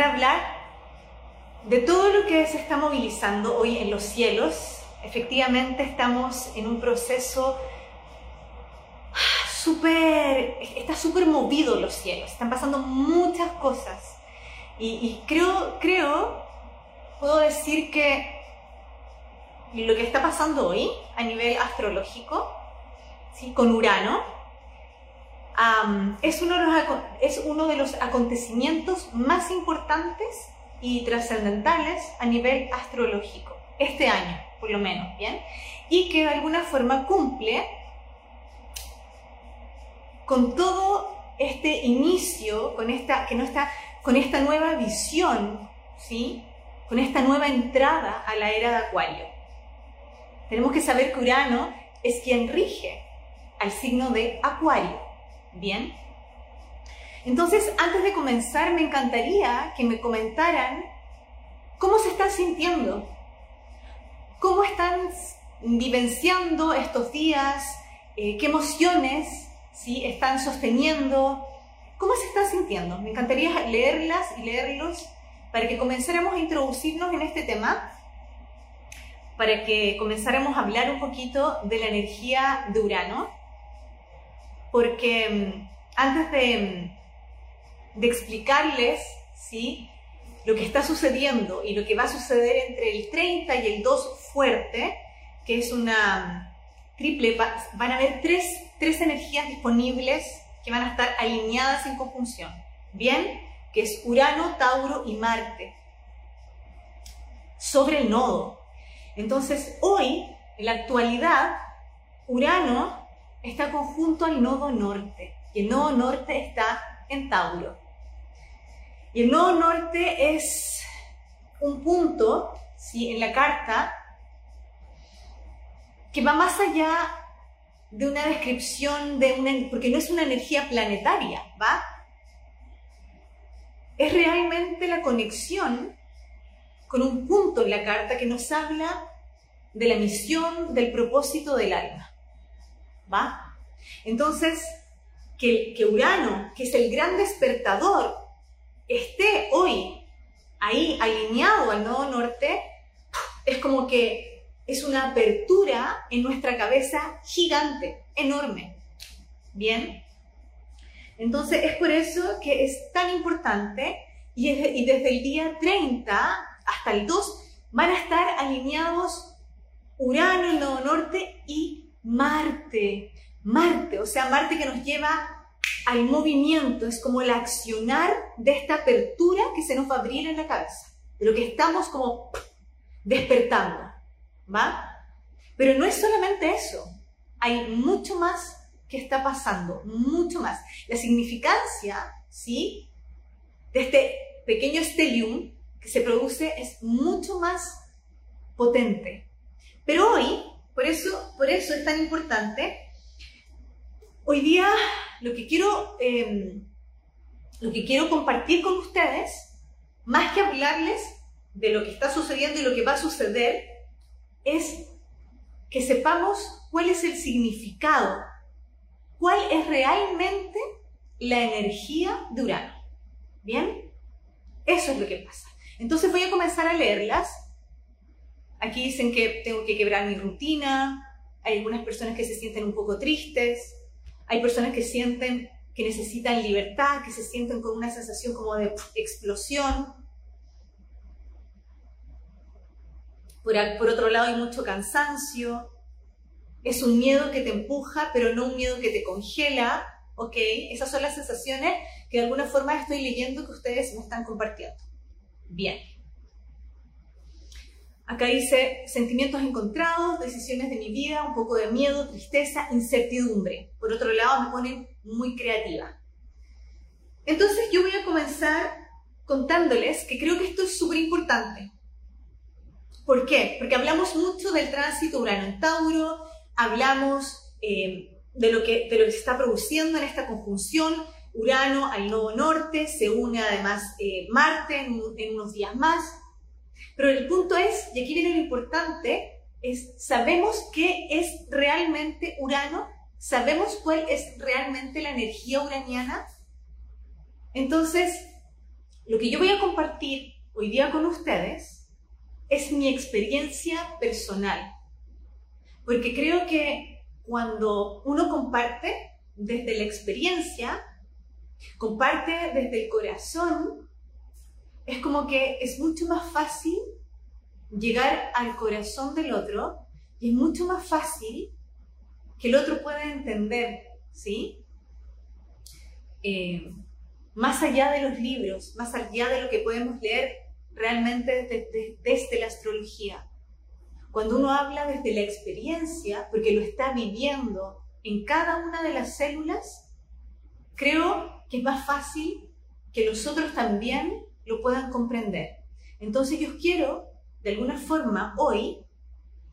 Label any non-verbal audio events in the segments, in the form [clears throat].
a hablar de todo lo que se está movilizando hoy en los cielos. Efectivamente estamos en un proceso súper, está súper movido los cielos, están pasando muchas cosas. Y, creo, creo, puedo decir que lo que está pasando hoy a nivel astrológico, ¿sí? con Urano, es, uno de los, es uno de los acontecimientos más importantes y trascendentales a nivel astrológico, este año, por lo menos, ¿bien? Y que de alguna forma cumple con todo este inicio, con esta, que no está, con esta nueva visión, ¿sí? Con esta nueva entrada a la era de Acuario. Tenemos que saber que Urano es quien rige al signo de Acuario, ¿bien? Entonces, antes de comenzar, me encantaría que me comentaran cómo se están sintiendo, cómo están vivenciando estos días, eh, qué emociones ¿sí? están sosteniendo. ¿Cómo se están sintiendo? Me encantaría leerlas y leerlos para que comenzáramos a introducirnos en este tema, para que comenzáramos a hablar un poquito de la energía de Urano, porque mm, antes de, mm, de explicarles ¿sí? lo que está sucediendo y lo que va a suceder entre el 30 y el 2 fuerte, que es una triple, van a haber tres, tres energías disponibles que van a estar alineadas en conjunción. Bien, que es Urano, Tauro y Marte. Sobre el nodo. Entonces, hoy, en la actualidad, Urano está conjunto al nodo norte. Y el nodo norte está en Tauro. Y el nodo norte es un punto ¿sí? en la carta que va más allá de una descripción de una, porque no es una energía planetaria, ¿va? Es realmente la conexión con un punto en la carta que nos habla de la misión, del propósito del alma, ¿va? Entonces, que, que Urano, que es el gran despertador, esté hoy ahí alineado al nodo norte, es como que es una apertura en nuestra cabeza gigante, enorme. ¿Bien? Entonces es por eso que es tan importante y, desde el día 30 hasta el 2 van a estar alineados Urano, el nodo norte y Marte. Marte, o sea, Marte que nos lleva al movimiento, es como el accionar de esta apertura que se nos va a abrir en la cabeza, de lo que estamos como despertando. ¿va? Pero no es solamente eso, hay mucho más que está pasando, mucho más. La significancia, ¿sí? De este pequeño stellium que se produce es mucho más potente. Pero hoy, por eso, por eso es tan importante, hoy día lo que quiero, em, lo que quiero compartir con ustedes, más que hablarles de lo que está sucediendo y lo que va a suceder, es que sepamos cuál es el significado, cuál es realmente la energía de Urano. ¿Bien? Eso es lo que pasa. Entonces voy a comenzar a leerlas. Aquí dicen que tengo que quebrar mi rutina. Hay algunas personas que se sienten un poco tristes. Hay personas que sienten que necesitan libertad, que se sienten con una sensación como de explosión. Por, otro lado hay mucho cansancio, es un miedo que te empuja, pero no un miedo que te congela, ¿ok? Esas son las sensaciones que de alguna forma estoy leyendo que ustedes me están compartiendo. Bien. Acá dice sentimientos encontrados, decisiones de mi vida, un poco de miedo, tristeza, incertidumbre. Por otro lado, me ponen muy creativa. Entonces yo voy a comenzar contándoles que creo que esto es súper importante. ¿Por qué? Porque hablamos mucho del tránsito Urano en Tauro, hablamos eh, de, lo que, de se está produciendo en esta conjunción. Urano al nodo norte, se une además eh, Marte en unos días más. Pero el punto es, y aquí viene lo importante, es, ¿sabemos qué es realmente Urano? ¿Sabemos cuál es realmente la energía uraniana? Entonces, lo que yo voy a compartir hoy día con ustedes es mi experiencia personal. Porque creo que cuando uno comparte desde la experiencia, comparte desde el corazón, es como que es mucho más fácil llegar al corazón del otro y es mucho más fácil que el otro pueda entender, ¿sí? Eh, más allá de los libros, más allá de lo que podemos leer realmente desde, la astrología. Cuando uno habla desde la experiencia, porque lo está viviendo en cada una de las células, creo que es más fácil que los otros también lo puedan comprender. Entonces yo quiero, de alguna forma, hoy,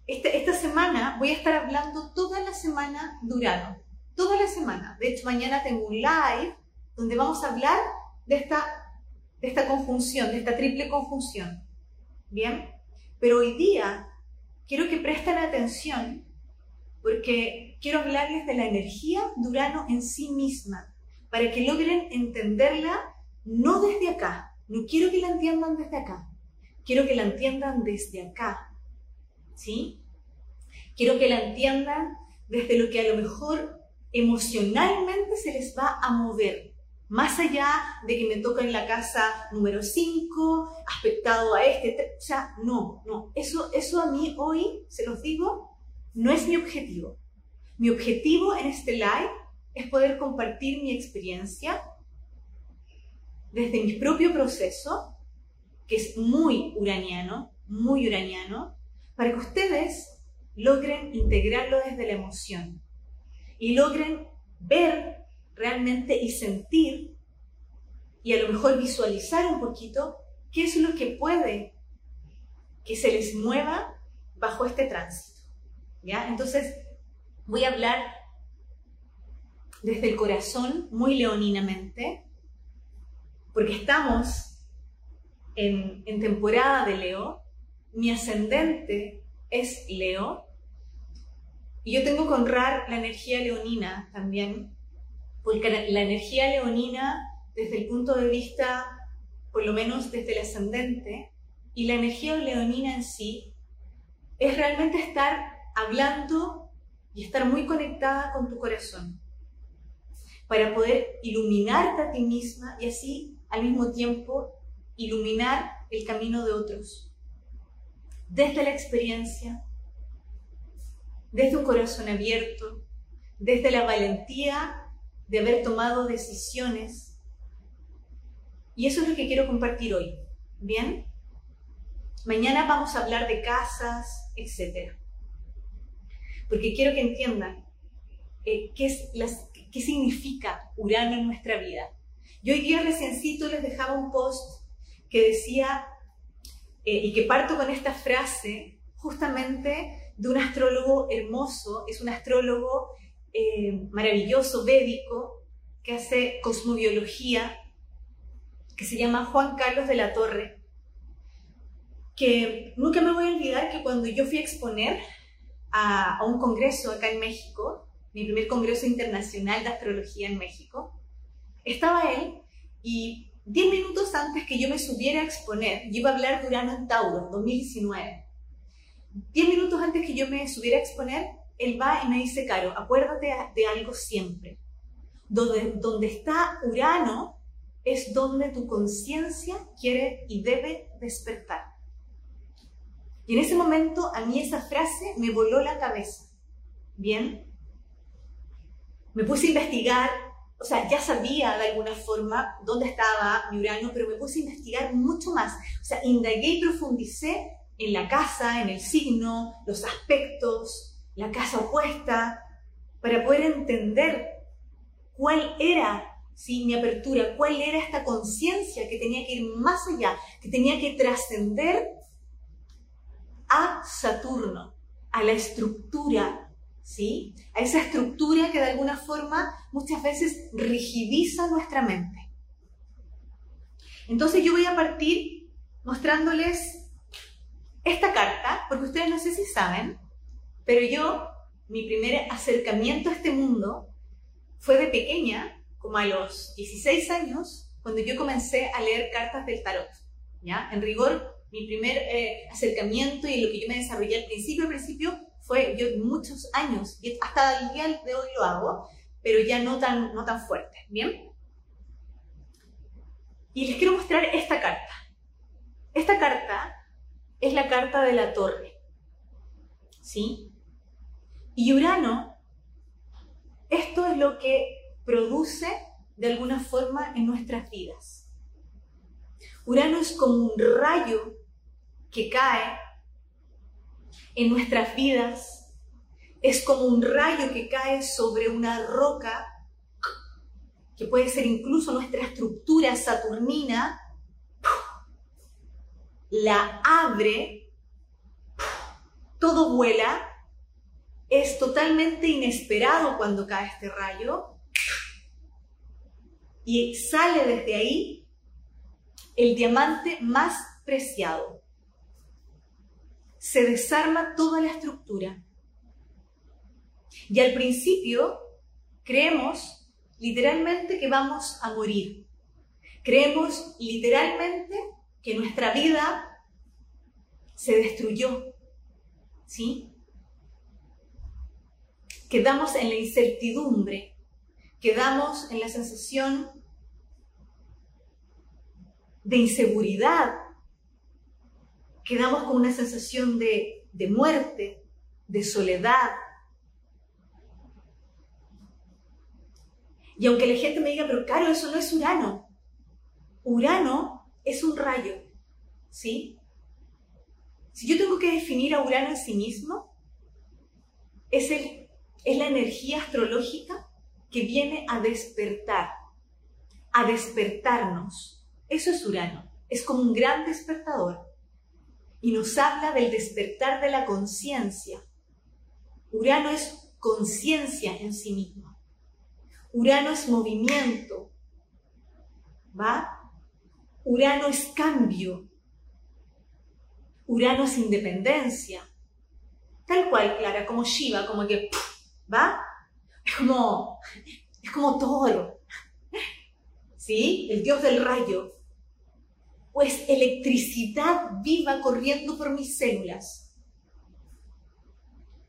esta, esta semana voy a estar hablando toda la semana de Urano, toda la semana. De hecho, mañana tengo un live donde vamos a hablar de esta, de esta conjunción, de esta triple conjunción. ¿Bien? Pero hoy día quiero que presten atención porque quiero hablarles de la energía de Urano en sí misma, para que logren entenderla no desde acá, no quiero que la entiendan desde acá, quiero que la entiendan desde acá, ¿sí? Quiero que la entiendan desde lo que a lo mejor emocionalmente se les va a mover, más allá de que me toca en la casa número 5, aspectado a este, o sea, no, no, eso, eso a mí hoy, se los digo, no es mi objetivo. Mi objetivo en este live es poder compartir mi experiencia desde mi propio proceso, que es muy uraniano, muy uraniano, para que ustedes logren integrarlo desde la emoción y logren ver realmente y sentir y a lo mejor visualizar un poquito qué es lo que puede que se les mueva bajo este tránsito. ¿ya? Entonces, voy a hablar desde el corazón, muy leoninamente, porque estamos en, temporada de Leo, mi ascendente es Leo, y yo tengo que honrar la energía leonina también, porque la energía leonina, desde el punto de vista, por lo menos desde el ascendente, y la energía leonina en sí, es realmente estar hablando y estar muy conectada con tu corazón, para poder iluminarte a ti misma y así al mismo tiempo iluminar el camino de otros. Desde la experiencia, desde un corazón abierto, desde la valentía de haber tomado decisiones. Y eso es lo que quiero compartir hoy. ¿Bien? Mañana vamos a hablar de casas, etc. Porque quiero que entiendan eh, qué, es qué significa Urano en nuestra vida. Yo hoy día reciencito les dejaba un post que decía, eh, y que parto con esta frase, justamente de un astrólogo hermoso, es un astrólogo eh, maravilloso, védico, que hace cosmobiología, que se llama Juan Carlos de la Torre, que nunca me voy a olvidar que cuando yo fui a exponer a, a un congreso acá en México, mi primer congreso internacional de astrología en México, estaba él y 10 minutos antes que yo me subiera a exponer, yo iba a hablar de Urano en Tauro, 2019. 10 minutos antes que yo me subiera a exponer, él va y me dice, Caro, acuérdate de algo siempre. Donde, donde está Urano es donde tu conciencia quiere y debe despertar. Y en ese momento a mí esa frase me voló la cabeza. Bien. Me puse a investigar, o sea, ya sabía de alguna forma dónde estaba mi Urano, pero me puse a investigar mucho más. O sea, indagué y profundicé en la casa, en el signo, los aspectos, la casa opuesta, para poder entender cuál era ¿sí? mi apertura, cuál era esta conciencia que tenía que ir más allá, que tenía que trascender a Saturno, a la estructura, ¿sí? a esa estructura que de alguna forma muchas veces rigidiza nuestra mente. Entonces yo voy a partir mostrándoles esta carta, porque ustedes no sé si saben, pero yo, mi primer acercamiento a este mundo fue de pequeña, como a los 16 años, cuando yo comencé a leer cartas del tarot. ¿ya? En rigor, mi primer eh, acercamiento y lo que yo me desarrollé al principio, al principio fue yo muchos años, y hasta el día de hoy lo hago, pero ya no tan, no tan fuerte, ¿bien? Y les quiero mostrar esta carta. Esta carta es la carta de la torre, ¿sí? Y Urano, esto es lo que produce de alguna forma en nuestras vidas. Urano es como un rayo que cae en nuestras vidas, es como un rayo que cae sobre una roca, que puede ser incluso nuestra estructura saturnina, la abre, todo vuela, es totalmente inesperado cuando cae este rayo y sale desde ahí el diamante más preciado. Se desarma toda la estructura. Y al principio creemos literalmente que vamos a morir. Creemos literalmente que nuestra vida se destruyó. ¿Sí? Quedamos en la incertidumbre, quedamos en la sensación de inseguridad, quedamos con una sensación de, de muerte, de soledad. Y aunque la gente me diga, pero claro, eso no es Urano. Urano es un rayo, ¿sí? Si yo tengo que definir a Urano en sí mismo, es, el, es la energía astrológica que viene a despertar, a despertarnos eso es Urano. Es como un gran despertador. Y nos habla del despertar de la conciencia. Urano es conciencia en sí mismo. Urano es movimiento. ¿Va? Urano es cambio. Urano es independencia. Tal cual, Clara, como Shiva, como que, ¿va? Es como, es como Toro. ¿Sí? El dios del rayo pues electricidad viva corriendo por mis células.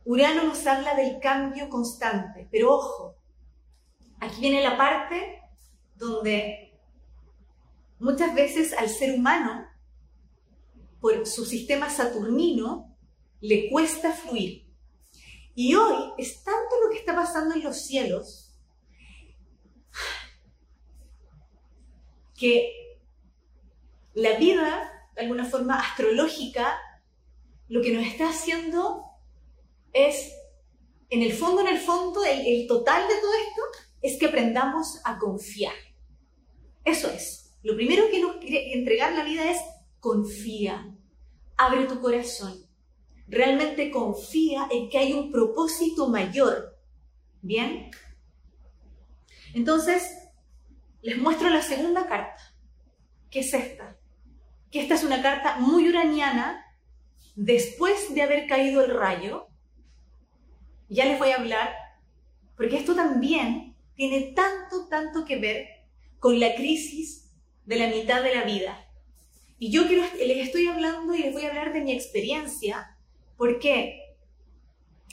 Urano nos habla del cambio constante, pero ojo, aquí viene la parte donde muchas veces al ser humano, por su sistema saturnino, le cuesta fluir. Y hoy es tanto lo que está pasando en los cielos que la vida, de alguna forma astrológica, lo que nos está haciendo es, en el fondo, en el fondo, el, total de todo esto es que aprendamos a confiar. Eso es. Lo primero que nos quiere entregar la vida es confía. Abre tu corazón. Realmente confía en que hay un propósito mayor. ¿Bien? Entonces, les muestro la segunda carta, que es esta que esta es una carta muy uraniana después de haber caído el rayo. Ya les voy a hablar, porque esto también tiene tanto, tanto que ver con la crisis de la mitad de la vida. Y yo quiero, les estoy hablando y les voy a hablar de mi experiencia. ¿Por qué?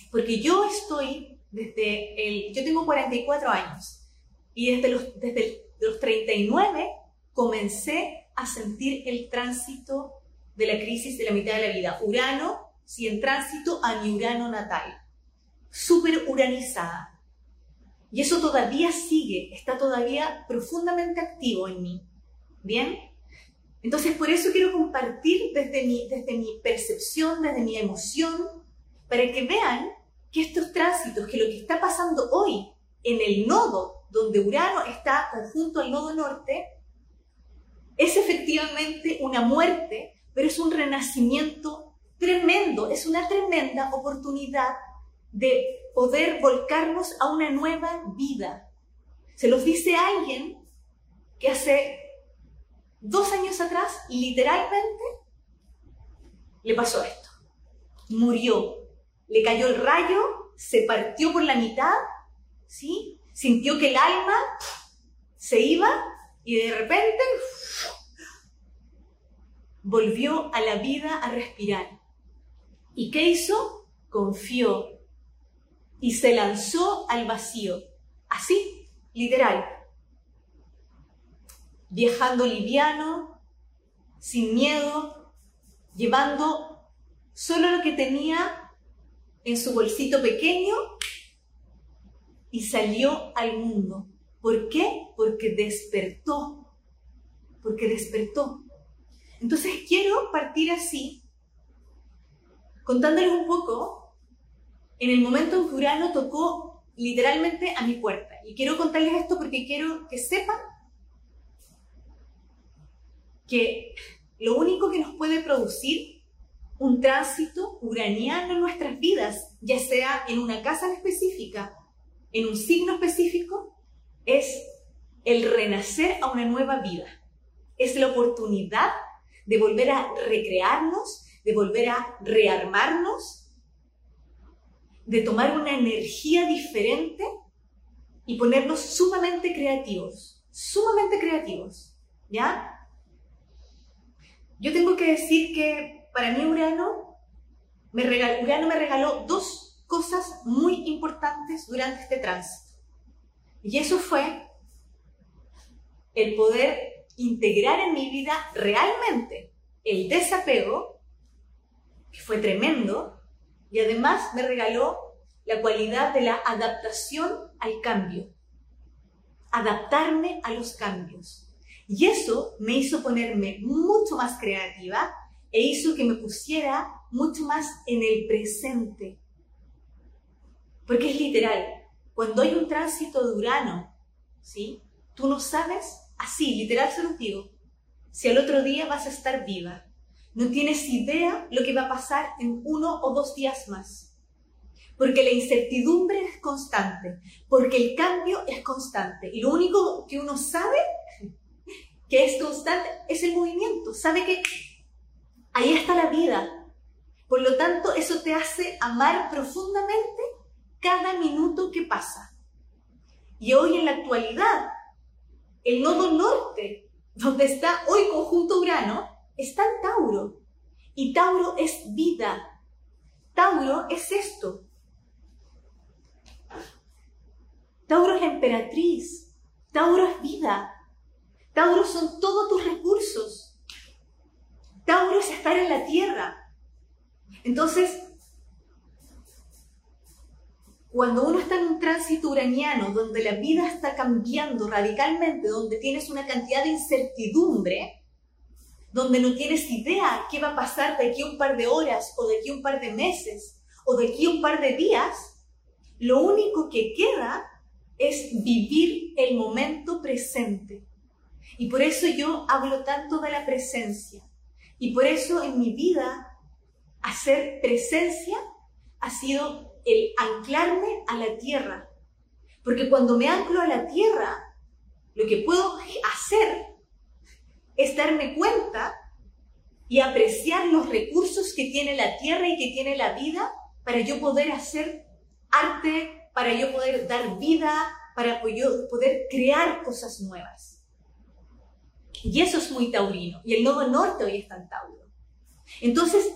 Porque yo estoy desde el, yo tengo 44 años y desde los, desde los 39 comencé a sentir el tránsito de la crisis de la mitad de la vida. Urano, si en tránsito a mi Urano natal, súper uranizada. Y eso todavía sigue, está todavía profundamente activo en mí. ¿Bien? Entonces, por eso quiero compartir desde mi, desde mi percepción, desde mi emoción, para que vean que estos tránsitos, que lo que está pasando hoy en el nodo donde Urano está conjunto al nodo norte, es efectivamente una muerte, pero es un renacimiento tremendo, es una tremenda oportunidad de poder volcarnos a una nueva vida. Se los dice alguien que hace dos años atrás, literalmente, le pasó esto. Murió, le cayó el rayo, se partió por la mitad, ¿sí? Sintió que el alma se iba y de repente volvió a la vida a respirar. ¿Y qué hizo? Confió y se lanzó al vacío. Así, literal. Viajando liviano, sin miedo, llevando solo lo que tenía en su bolsito pequeño y salió al mundo. ¿Por qué? Porque despertó. Porque despertó. Entonces quiero partir así, contándoles un poco, en el momento en que Urano tocó literalmente a mi puerta. Y quiero contarles esto porque quiero que sepan que lo único que nos puede producir un tránsito uraniano en nuestras vidas, ya sea en una casa específica, en un signo específico, es el renacer a una nueva vida. Es la oportunidad de volver a recrearnos, de volver a rearmarnos, de tomar una energía diferente y ponernos sumamente creativos, sumamente creativos, ¿ya? Yo tengo que decir que para mí Urano me regaló, Urano me regaló dos cosas muy importantes durante este tránsito. Y eso fue el poder integrar en mi vida realmente el desapego, que fue tremendo, y además me regaló la cualidad de la adaptación al cambio, adaptarme a los cambios. Y eso me hizo ponerme mucho más creativa e hizo que me pusiera mucho más en el presente. Porque es literal, cuando hay un tránsito de Urano, ¿sí? Tú no sabes Así, literal se los digo. Si al otro día vas a estar viva, no tienes idea lo que va a pasar en uno o dos días más. Porque la incertidumbre es constante, porque el cambio es constante. Y lo único que uno sabe [laughs] que es constante es el movimiento. Sabe que ahí está la vida. Por lo tanto, eso te hace amar profundamente cada minuto que pasa. Y hoy en la actualidad, el nodo norte, donde está hoy conjunto Urano, está en Tauro. Y Tauro es vida. Tauro es esto. Tauro es emperatriz. Tauro es vida. Tauro son todos tus recursos. Tauro es estar en la tierra. Entonces, cuando uno está en un tránsito uraniano, donde la vida está cambiando radicalmente, donde tienes una cantidad de incertidumbre, donde no tienes idea qué va a pasar de aquí un par de horas o de aquí un par de meses o de aquí un par de días, lo único que queda es vivir el momento presente. Y por eso yo hablo tanto de la presencia. Y por eso en mi vida hacer presencia ha sido el anclarme a la tierra. Porque cuando me anclo a la tierra, lo que puedo hacer es darme cuenta y apreciar los recursos que tiene la tierra y que tiene la vida para yo poder hacer arte, para yo poder dar vida, para yo poder crear cosas nuevas. Y eso es muy taurino. Y el nodo norte hoy está en Tauro. Entonces,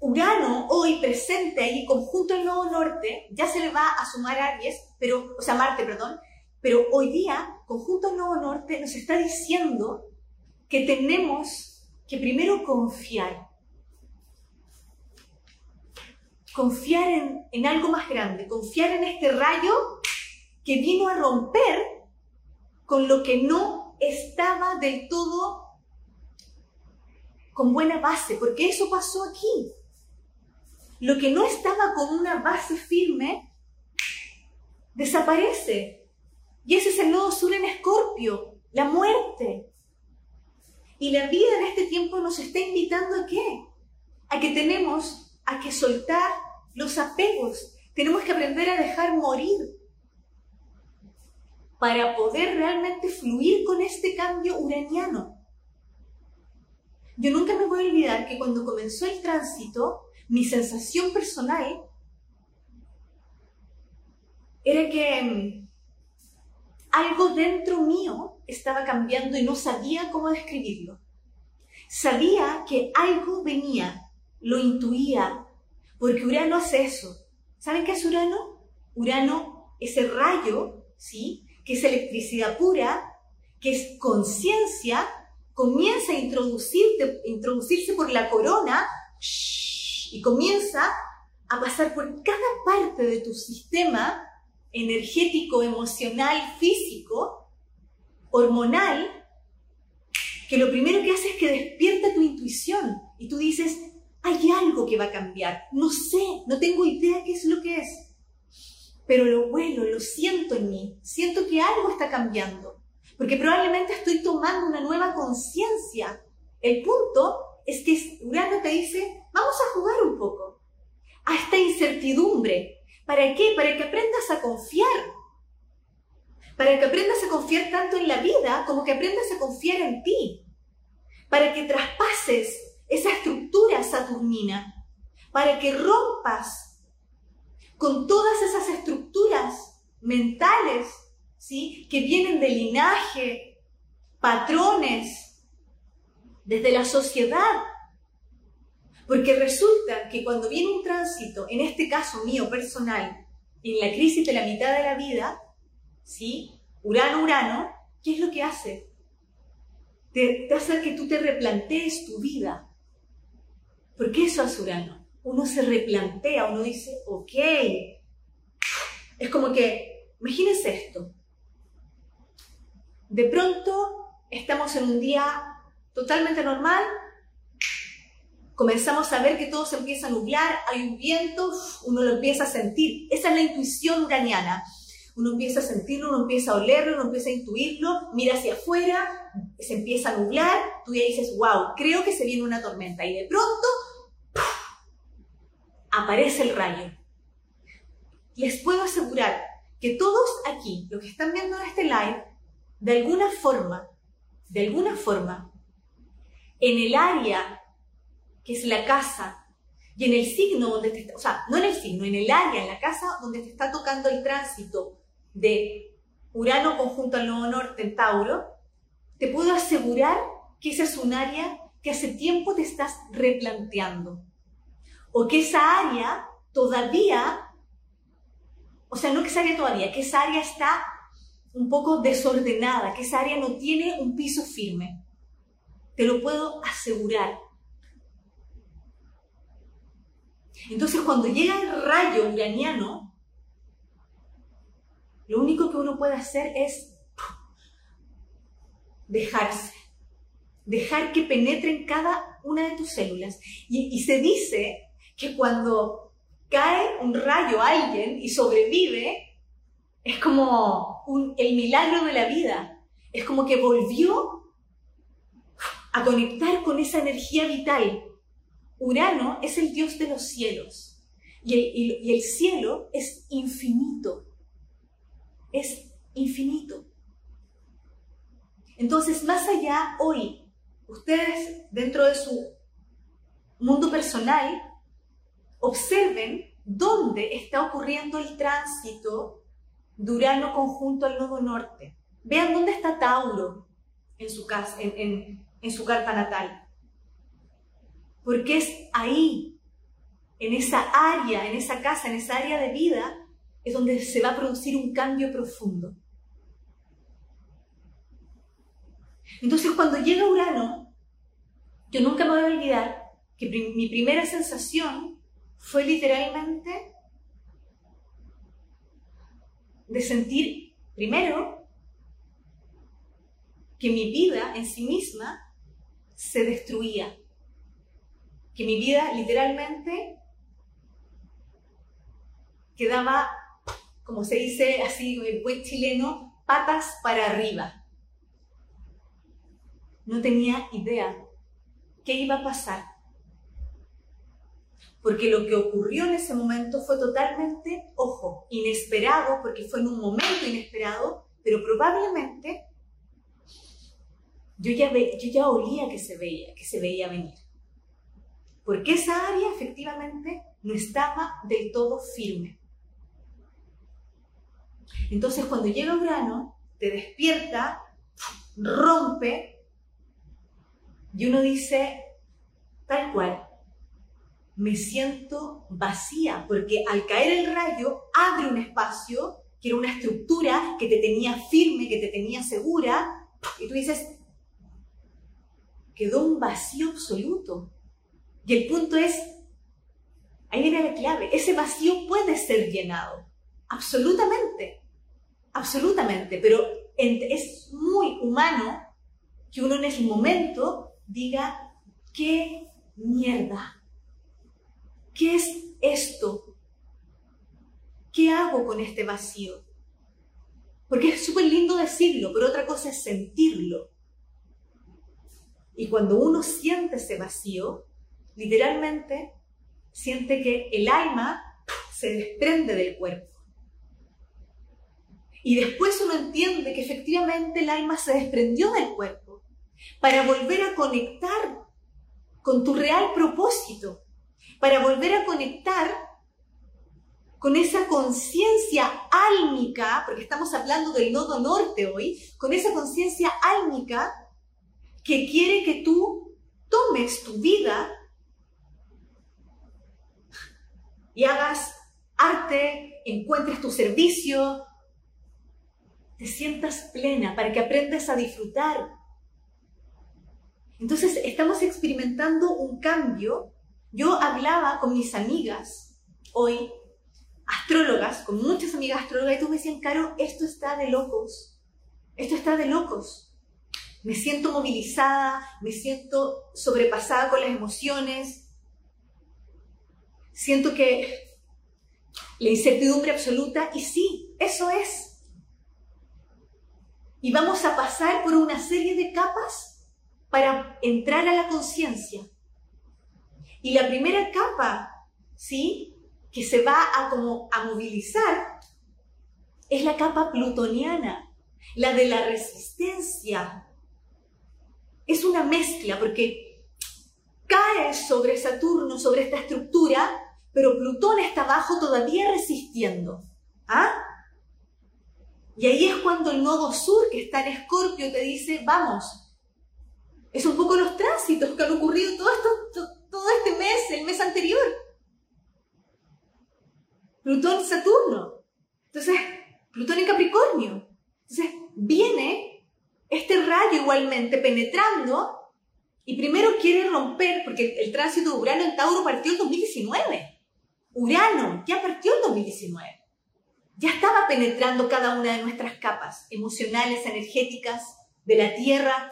Urano hoy presente ahí, conjunto el nodo norte, ya se le va a sumar Aries, pero, o sea, Marte, perdón, pero hoy día, conjunto el nodo norte nos está diciendo que tenemos que primero confiar. Confiar en, algo más grande, confiar en este rayo que vino a romper con lo que no estaba del todo con buena base, porque eso pasó aquí. Lo que no estaba con una base firme desaparece. Y ese es el nodo sur en Escorpio, la muerte. Y la vida en este tiempo nos está invitando a qué? A que tenemos a que soltar los apegos. Tenemos que aprender a dejar morir para poder realmente fluir con este cambio uraniano. Yo nunca me voy a olvidar que cuando comenzó el tránsito, mi sensación personal era que mm, algo dentro mío estaba cambiando y no sabía cómo describirlo. Sabía que algo venía, lo intuía, porque Urano hace eso. ¿Saben qué es Urano? Urano es el rayo, ¿sí? Que es electricidad pura, que es conciencia, comienza a introducirse por la corona y comienza a pasar por cada parte de tu sistema energético, emocional, físico, hormonal, que lo primero que hace es que despierta tu intuición y tú dices, hay algo que va a cambiar, no sé, no tengo idea qué es lo que es, pero lo vuelo, lo siento en mí, siento que algo está cambiando, porque probablemente estoy tomando una nueva conciencia. El punto es que Urano te dice, vamos a jugar un poco a esta incertidumbre, ¿Para qué? Para que aprendas a confiar. Para que aprendas a confiar tanto en la vida como que aprendas a confiar en ti. Para que traspases esa estructura saturnina. Para que rompas con todas esas estructuras mentales, ¿sí? Que vienen de linaje, patrones, desde la sociedad, porque resulta que cuando viene un tránsito, en este caso mío personal, en la crisis de la mitad de la vida, ¿sí? Urano-Urano, ¿qué es lo que hace? Te, hace que tú te replantees tu vida. Porque eso es Urano. Uno se replantea, uno dice, ok. Es como que, imagínense esto. De pronto estamos en un día totalmente normal, comenzamos a ver que todo se empieza a nublar, hay un viento, uno lo empieza a sentir. Esa es la intuición uraniana. Uno empieza a sentirlo, uno empieza a olerlo, uno empieza a intuirlo, mira hacia afuera, se empieza a nublar, tú ya dices, wow, creo que se viene una tormenta. Y de pronto, aparece el rayo. Les puedo asegurar que todos aquí, los que están viendo este live, de alguna forma, de alguna forma, en el área que es la casa, y en el signo donde está, o sea, no en el signo, en el área, en la casa donde te está tocando el tránsito de Urano conjunto al Nuevo Norte en Tauro, te puedo asegurar que esa es un área que hace tiempo te estás replanteando. O que esa área todavía, o sea, no que esa área todavía, que esa área está un poco desordenada, que esa área no tiene un piso firme. Te lo puedo asegurar. Entonces, cuando llega el rayo uraniano, lo único que uno puede hacer es dejarse, dejar que penetre en cada una de tus células. Y, se dice que cuando cae un rayo a alguien y sobrevive, es como el milagro de la vida. Es como que volvió a conectar con esa energía vital Urano es el dios de los cielos y el, cielo es infinito. Es infinito. Entonces, más allá, hoy, ustedes dentro de su mundo personal, observen dónde está ocurriendo el tránsito de Urano conjunto al nodo norte. Vean dónde está Tauro en su, casa, en su carta natal porque es ahí, en esa área, en esa casa, en esa área de vida, es donde se va a producir un cambio profundo. Entonces, cuando llega Urano, yo nunca me voy a olvidar que mi primera sensación fue literalmente de sentir, primero, que mi vida en sí misma se destruía que mi vida literalmente quedaba, como se dice así en buen chileno, patas para arriba. No tenía idea qué iba a pasar. Porque lo que ocurrió en ese momento fue totalmente, ojo, inesperado, porque fue en un momento inesperado, pero probablemente yo ya, yo ya olía que se veía, que se veía venir porque esa área efectivamente no estaba del todo firme. Entonces cuando llega Urano, te despierta rompe y uno dice, tal cual, me siento vacía, porque al caer el rayo abre un espacio que era una estructura que te tenía firme, que te tenía segura, y tú dices, quedó un vacío absoluto. Y el punto es, ahí viene la clave, ese vacío puede ser llenado, absolutamente, absolutamente, pero es muy humano que uno en ese momento diga, qué mierda, ¿qué es esto? ¿Qué hago con este vacío? Porque es súper lindo decirlo, pero otra cosa es sentirlo. Y cuando uno siente ese vacío, literalmente siente que el alma se desprende del cuerpo. Y después uno entiende que efectivamente el alma se desprendió del cuerpo para volver a conectar con tu real propósito, para volver a conectar con esa conciencia álmica, porque estamos hablando del nodo norte hoy, con esa conciencia álmica que quiere que tú tomes tu vida y hagas arte, encuentres tu servicio, te sientas plena, para que aprendas a disfrutar. Entonces estamos experimentando un cambio. Yo hablaba con mis amigas hoy, astrólogas, con muchas amigas astrólogas, y tú me decían, Caro, esto está de locos, esto está de locos. Me siento movilizada, me siento sobrepasada con las emociones, siento que la incertidumbre absoluta, y sí, eso es. Y vamos a pasar por una serie de capas para entrar a la conciencia. Y la primera capa, ¿sí? Que se va a como a movilizar es la capa plutoniana, la de la resistencia. Es una mezcla porque cae sobre Saturno, sobre esta estructura, pero Plutón está abajo todavía resistiendo. ¿Ah? Y ahí es cuando el nodo sur, que está en Escorpio, te dice, vamos. Es un poco los tránsitos que han ocurrido todo, todo este mes, el mes anterior. Plutón Saturno. Entonces, Plutón en Capricornio. Entonces, viene este rayo igualmente penetrando y primero quiere romper, porque el tránsito de Urano en Tauro partió en 2019. Urano ya partió en 2019 ya estaba penetrando cada una de nuestras capas emocionales, energéticas, de la Tierra.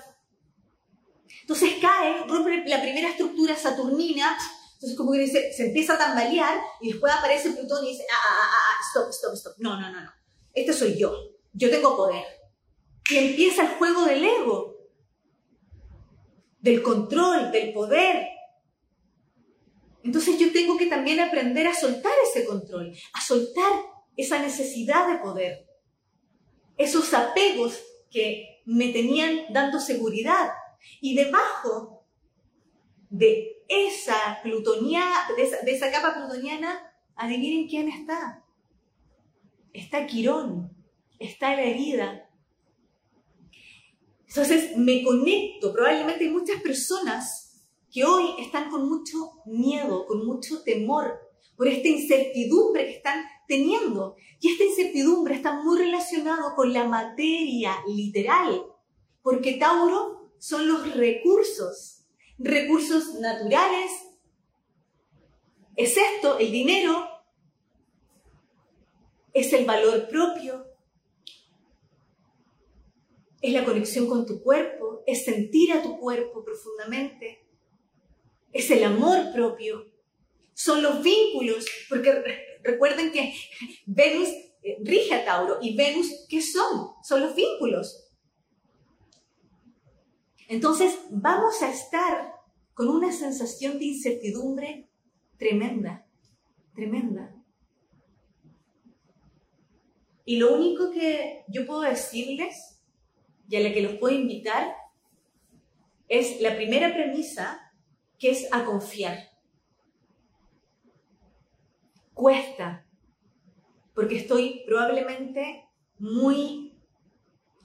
Entonces cae, rompe la primera estructura saturnina, entonces como que se, se empieza a tambalear y después aparece Plutón y dice, ah, ah, ah, ah, stop, stop, stop, no, no, no, no, este soy yo, yo tengo poder. Y empieza el juego del ego, del control, del poder. Entonces yo tengo que también aprender a soltar ese control, a soltar esa necesidad de poder, esos apegos que me tenían dando seguridad. Y debajo de esa plutoniana, de esa, capa plutoniana, adivinen quién está. Está Quirón, está la herida. Entonces me conecto, probablemente hay muchas personas que hoy están con mucho miedo, con mucho temor, por esta incertidumbre que están teniendo. Y esta incertidumbre está muy relacionado con la materia literal, porque Tauro son los recursos, recursos naturales. Es esto, el dinero, es el valor propio, es la conexión con tu cuerpo, es sentir a tu cuerpo profundamente, es el amor propio, son los vínculos, porque Recuerden que Venus eh, rige a Tauro y Venus, ¿qué son? Son los vínculos. Entonces vamos a estar con una sensación de incertidumbre tremenda, tremenda. Y lo único que yo puedo decirles y a la que los puedo invitar es la primera premisa, que es a confiar cuesta, porque estoy probablemente muy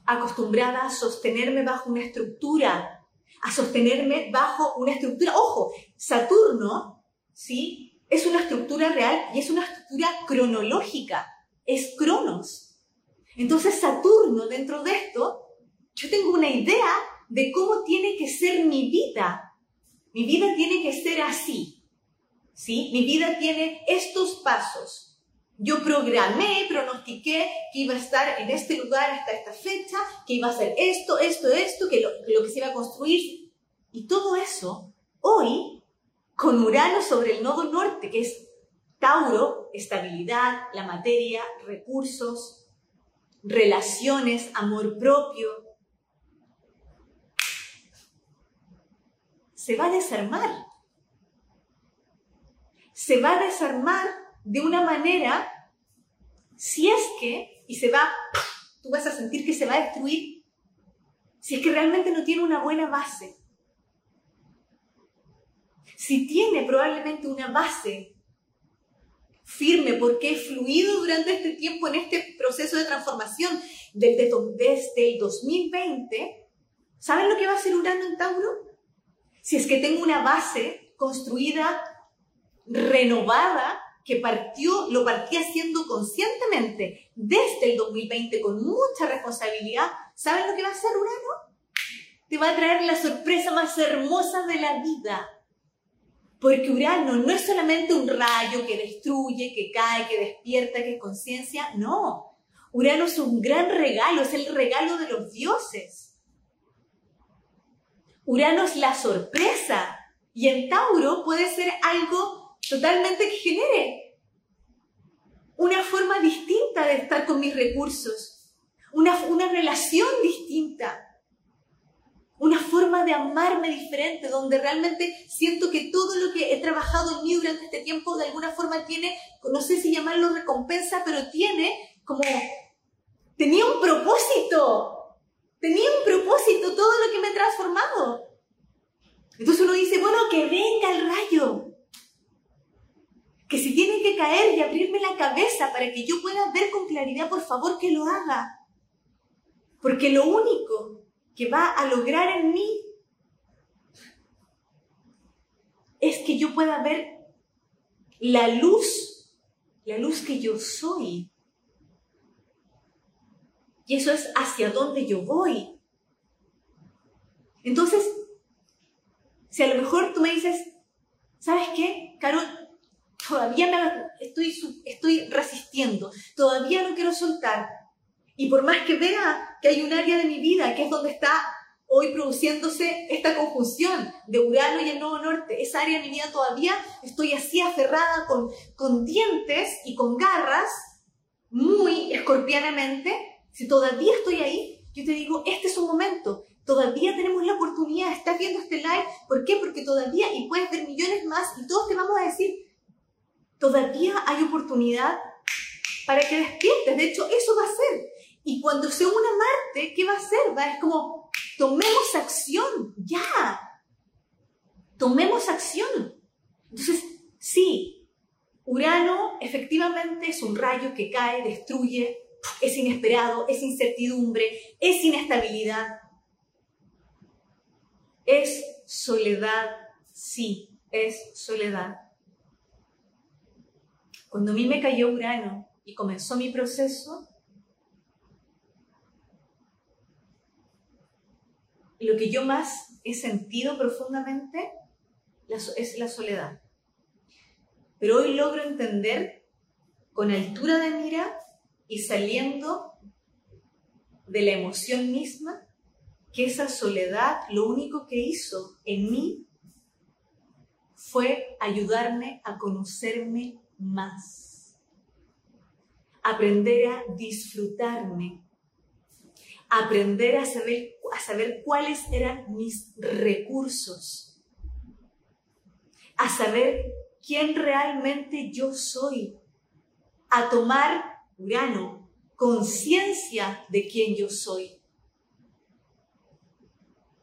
acostumbrada a sostenerme bajo una estructura, a sostenerme bajo una estructura. Ojo, Saturno, ¿sí? Es una estructura real y es una estructura cronológica, es Cronos. Entonces Saturno, dentro de esto, yo tengo una idea de cómo tiene que ser mi vida. Mi vida tiene que ser así. ¿Sí? Mi vida tiene estos pasos. Yo programé, pronostiqué que iba a estar en este lugar hasta esta fecha, que iba a hacer esto, esto, esto, que lo, lo que se iba a construir. Y todo eso, hoy, con Urano sobre el nodo norte, que es Tauro, estabilidad, la materia, recursos, relaciones, amor propio, se va a desarmar. Se va a desarmar de una manera, si es que, y se va, tú vas a sentir que se va a destruir, si es que realmente no tiene una buena base. Si tiene probablemente una base firme porque he fluido durante este tiempo en este proceso de transformación desde, desde el 2020, ¿saben lo que va a hacer Urano en Tauro? Si es que tengo una base construida, renovada, que partió, lo partí haciendo conscientemente desde el 2020 con mucha responsabilidad, ¿saben lo que va a hacer Urano? Te va a traer la sorpresa más hermosa de la vida. Porque Urano no es solamente un rayo que destruye, que cae, que despierta, que es conciencia, no. Urano es un gran regalo, es el regalo de los dioses. Urano es la sorpresa. Y en Tauro puede ser algo totalmente que genere una forma distinta de estar con mis recursos, una, una relación distinta, una forma de amarme diferente, donde realmente siento que todo lo que he trabajado en mí durante este tiempo de alguna forma tiene, no sé si llamarlo recompensa, pero tiene como, tenía un propósito, tenía un propósito todo lo que me he transformado. Entonces uno dice, bueno, que venga el rayo, que si tiene que caer y abrirme la cabeza para que yo pueda ver con claridad, por favor que lo haga. Porque lo único que va a lograr en mí es que yo pueda ver la luz, la luz que yo soy. Y eso es hacia dónde yo voy. Entonces, si a lo mejor tú me dices, ¿sabes qué, Carol? Todavía me estoy, estoy resistiendo, todavía no quiero soltar. Y por más que vea que hay un área de mi vida que es donde está hoy produciéndose esta conjunción de Urano y el Nuevo Norte, esa área de mi vida todavía estoy así aferrada con, con dientes y con garras, muy escorpianamente, si todavía estoy ahí, yo te digo, este es un momento, todavía tenemos la oportunidad, estás viendo este live, ¿por qué? Porque todavía, y puedes ver millones más, y todos te vamos a decir, todavía hay oportunidad para que despiertes. De hecho, eso va a ser. Y cuando se una Marte, ¿qué va a hacer? Va, es como, tomemos acción, ya. Tomemos acción. Entonces, sí, Urano efectivamente es un rayo que cae, destruye, es inesperado, es incertidumbre, es inestabilidad. Es soledad, sí, es soledad. Cuando a mí me cayó Urano y comenzó mi proceso, lo que yo más he sentido profundamente es la soledad. Pero hoy logro entender con altura de mira y saliendo de la emoción misma que esa soledad lo único que hizo en mí fue ayudarme a conocerme más. Aprender a disfrutarme. Aprender a saber, a saber cuáles eran mis recursos. A saber quién realmente yo soy. A tomar, Urano, conciencia de quién yo soy.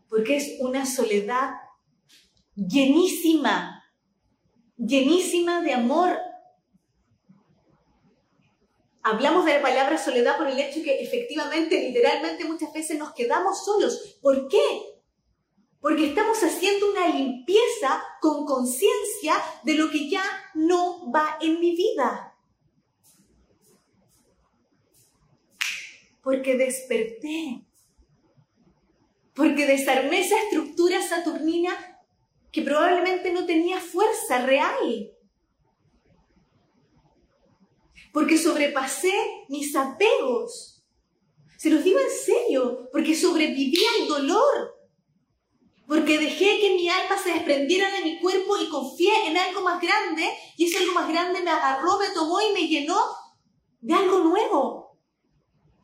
Porque es una soledad llenísima, llenísima de amor, Hablamos de la palabra soledad por el hecho que efectivamente, literalmente muchas veces nos quedamos solos. ¿Por qué? Porque estamos haciendo una limpieza con conciencia de lo que ya no va en mi vida. Porque desperté. Porque desarmé esa estructura saturnina que probablemente no tenía fuerza real porque sobrepasé mis apegos. Se los digo en serio, porque sobreviví al dolor, porque dejé que mi alma se desprendiera de mi cuerpo y confié en algo más grande, y ese algo más grande me agarró, me tomó y me llenó de algo nuevo.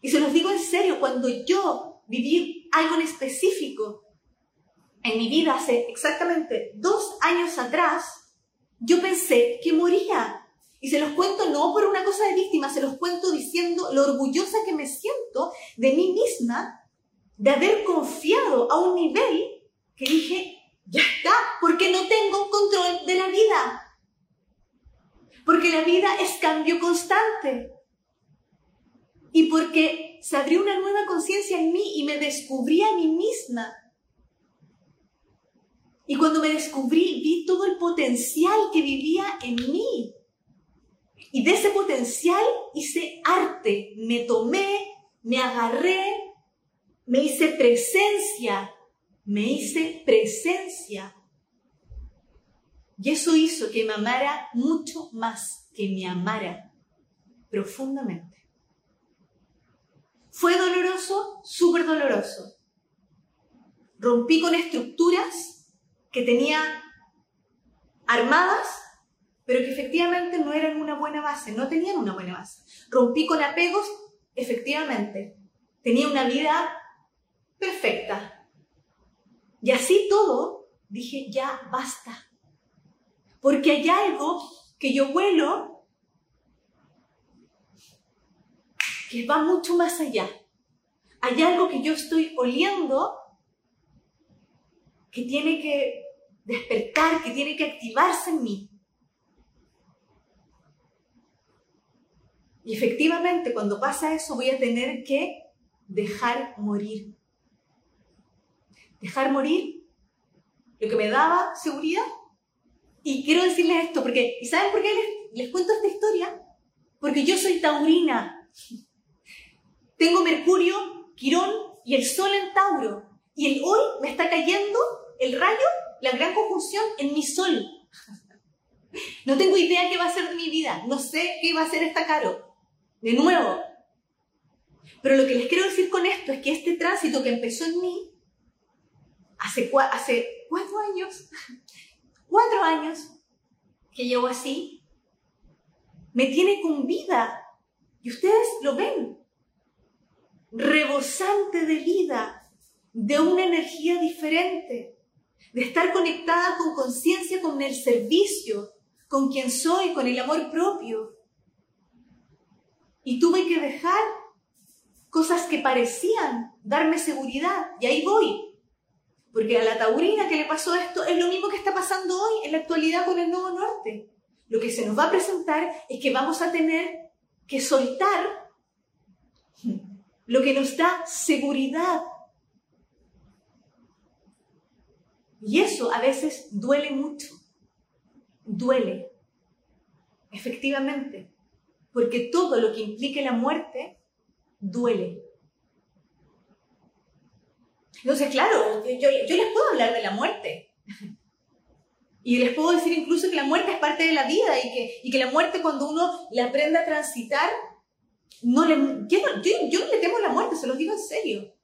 Y se los digo en serio, cuando yo viví algo en específico en mi vida hace exactamente dos años atrás, yo pensé que moría. Y se los cuento no por una cosa de víctima, se los cuento diciendo lo orgullosa que me siento de mí misma, de haber confiado a un nivel que dije, ya está, porque no tengo control de la vida. Porque la vida es cambio constante. Y porque se abrió una nueva conciencia en mí y me descubrí a mí misma. Y cuando me descubrí, vi todo el potencial que vivía en mí. Y de ese potencial hice arte, me tomé, me agarré, me hice presencia, me hice presencia. Y eso hizo que me amara mucho más, que me amara profundamente. Fue doloroso, súper doloroso. Rompí con estructuras que tenía armadas pero que efectivamente no eran una buena base, no tenían una buena base. Rompí con apegos, efectivamente. Tenía una vida perfecta. Y así todo, dije, ya basta. Porque hay algo que yo vuelo que va mucho más allá. Hay algo que yo estoy oliendo que tiene que despertar, que tiene que activarse en mí. Y efectivamente, cuando pasa eso, voy a tener que dejar morir. Dejar morir lo que me daba seguridad. Y quiero decirles esto, porque, ¿y saben por qué les, les cuento esta historia? Porque yo soy taurina. Tengo Mercurio, Quirón y el Sol en Tauro. Y el hoy me está cayendo el rayo, la gran conjunción en mi Sol. [laughs] No tengo idea qué va a ser mi vida. No sé qué va a ser esta caro de nuevo. Pero lo que les quiero decir con esto es que este tránsito que empezó en mí hace, hace cuatro años, [laughs] cuatro años que llevo así, me tiene con vida. Y ustedes lo ven, rebosante de vida, de una energía diferente, de estar conectada con conciencia, con el servicio, con quien soy, con el amor propio, y tuve que dejar cosas que parecían darme seguridad. Y ahí voy. Porque a la taurina que le pasó esto es lo mismo que está pasando hoy en la actualidad con el Nuevo Norte. Lo que se nos va a presentar es que vamos a tener que soltar lo que nos da seguridad. Y eso a veces duele mucho. Duele. Efectivamente porque todo lo que implique la muerte duele. Entonces, claro, yo, les puedo hablar de la muerte. Y les puedo decir incluso que la muerte es parte de la vida y que, y que la muerte cuando uno la aprende a transitar, no le, yo, no le temo la muerte, se los digo en serio.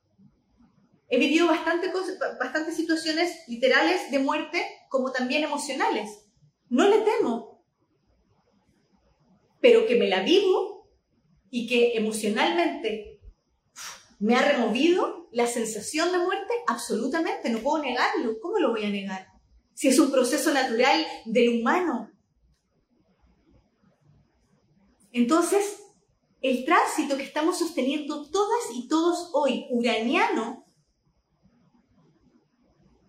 He vivido bastante bastantes situaciones literales de muerte como también emocionales. No le temo, pero que me la vivo y que emocionalmente me ha removido la sensación de muerte, absolutamente, no puedo negarlo. ¿Cómo lo voy a negar? Si es un proceso natural del humano. Entonces, el tránsito que estamos sosteniendo todas y todos hoy, uraniano,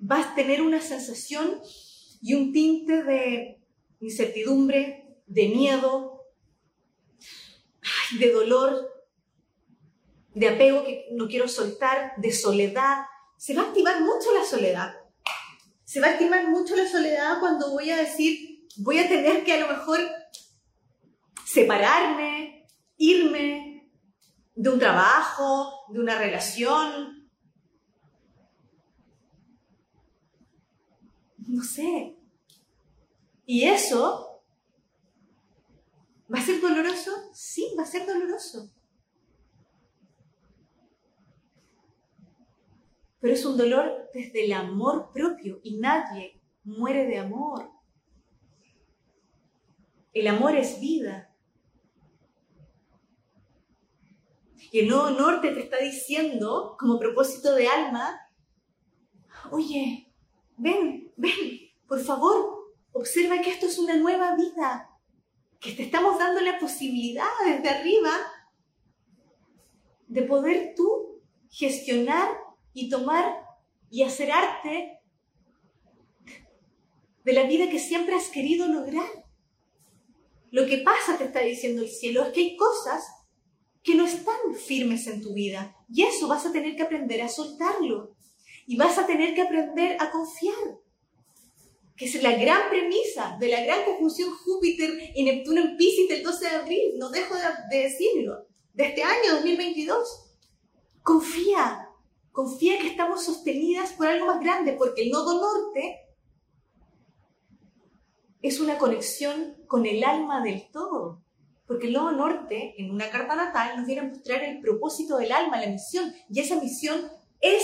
va a tener una sensación y un tinte de incertidumbre, de miedo, de dolor, de apego que no quiero soltar, de soledad. Se va a activar mucho la soledad. Se va a activar mucho la soledad cuando voy a decir, voy a tener que a lo mejor separarme, irme de un trabajo, de una relación. No sé. Y eso ¿Va a doloroso? Sí, va a ser doloroso. Pero es un dolor desde el amor propio y nadie muere de amor. El amor es vida. Y el Nuevo Norte te está diciendo, como propósito de alma, oye, ven, ven, por favor, observa que esto es una nueva vida que te estamos dando la posibilidad desde arriba de poder tú gestionar y tomar y hacer arte de la vida que siempre has querido lograr. Lo que pasa, te está diciendo el cielo, es que hay cosas que no están firmes en tu vida y eso vas a tener que aprender a soltarlo y vas a tener que aprender a confiar que es la gran premisa de la gran conjunción Júpiter y Neptuno en Pisces del 12 de abril, no dejo de, decirlo, de este año 2022. Confía, confía que estamos sostenidas por algo más grande, porque el nodo norte es una conexión con el alma del todo. Porque el nodo norte, en una carta natal, nos viene a mostrar el propósito del alma, la misión, y esa misión es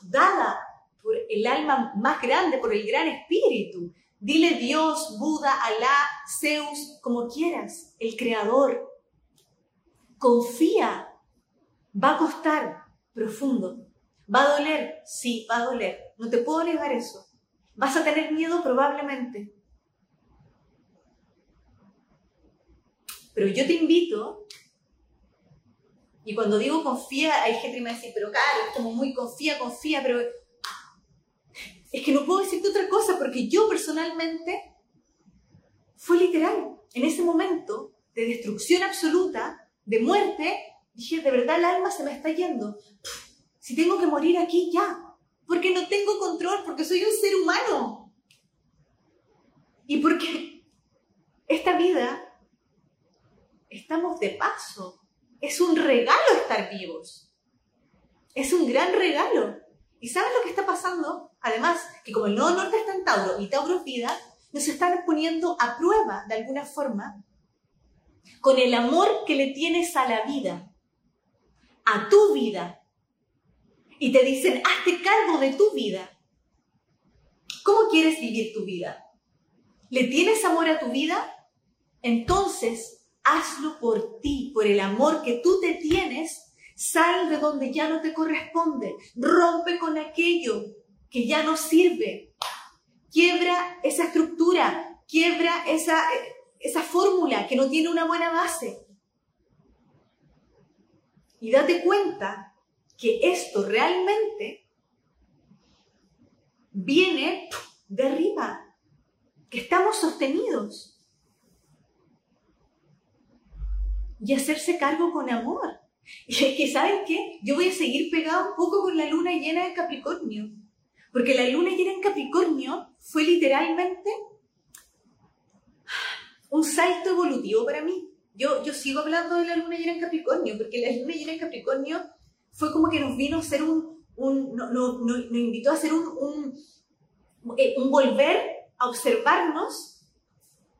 dada por el alma más grande, por el gran espíritu. Dile Dios, Buda, Alá, Zeus, como quieras, el creador. Confía. Va a costar profundo. ¿Va a doler? Sí, va a doler. No te puedo negar eso. ¿Vas a tener miedo? Probablemente. Pero yo te invito, y cuando digo confía, hay gente que me dice, pero claro, como muy confía, confía, pero es que no puedo decirte otra cosa porque yo personalmente fue literal. En ese momento de destrucción absoluta, de muerte, dije, de verdad el alma se me está yendo. Si tengo que morir aquí, ya. Porque no tengo control, porque soy un ser humano. Y porque esta vida estamos de paso. Es un regalo estar vivos. Es un gran regalo. ¿Y sabes lo que está pasando? Además, que como el nodo norte está en Tauro y Tauro es vida, nos están poniendo a prueba de alguna forma con el amor que le tienes a la vida, a tu vida. Y te dicen, hazte cargo de tu vida. ¿Cómo quieres vivir tu vida? ¿Le tienes amor a tu vida? Entonces, hazlo por ti, por el amor que tú te tienes. Sal de donde ya no te corresponde. Rompe con aquello que ya no sirve. Quiebra esa estructura, quiebra esa, esa fórmula que no tiene una buena base. Y date cuenta que esto realmente viene de arriba, que estamos sostenidos. Y hacerse cargo con amor. Y es que, ¿saben qué? Yo voy a seguir pegado un poco con la luna llena de Capricornio. Porque la luna llena en Capricornio fue literalmente un salto evolutivo para mí. Yo, yo sigo hablando de la luna llena en Capricornio, porque la luna llena en Capricornio fue como que nos vino a hacer un, un no, no, nos invitó a hacer un, un, eh, un, volver a observarnos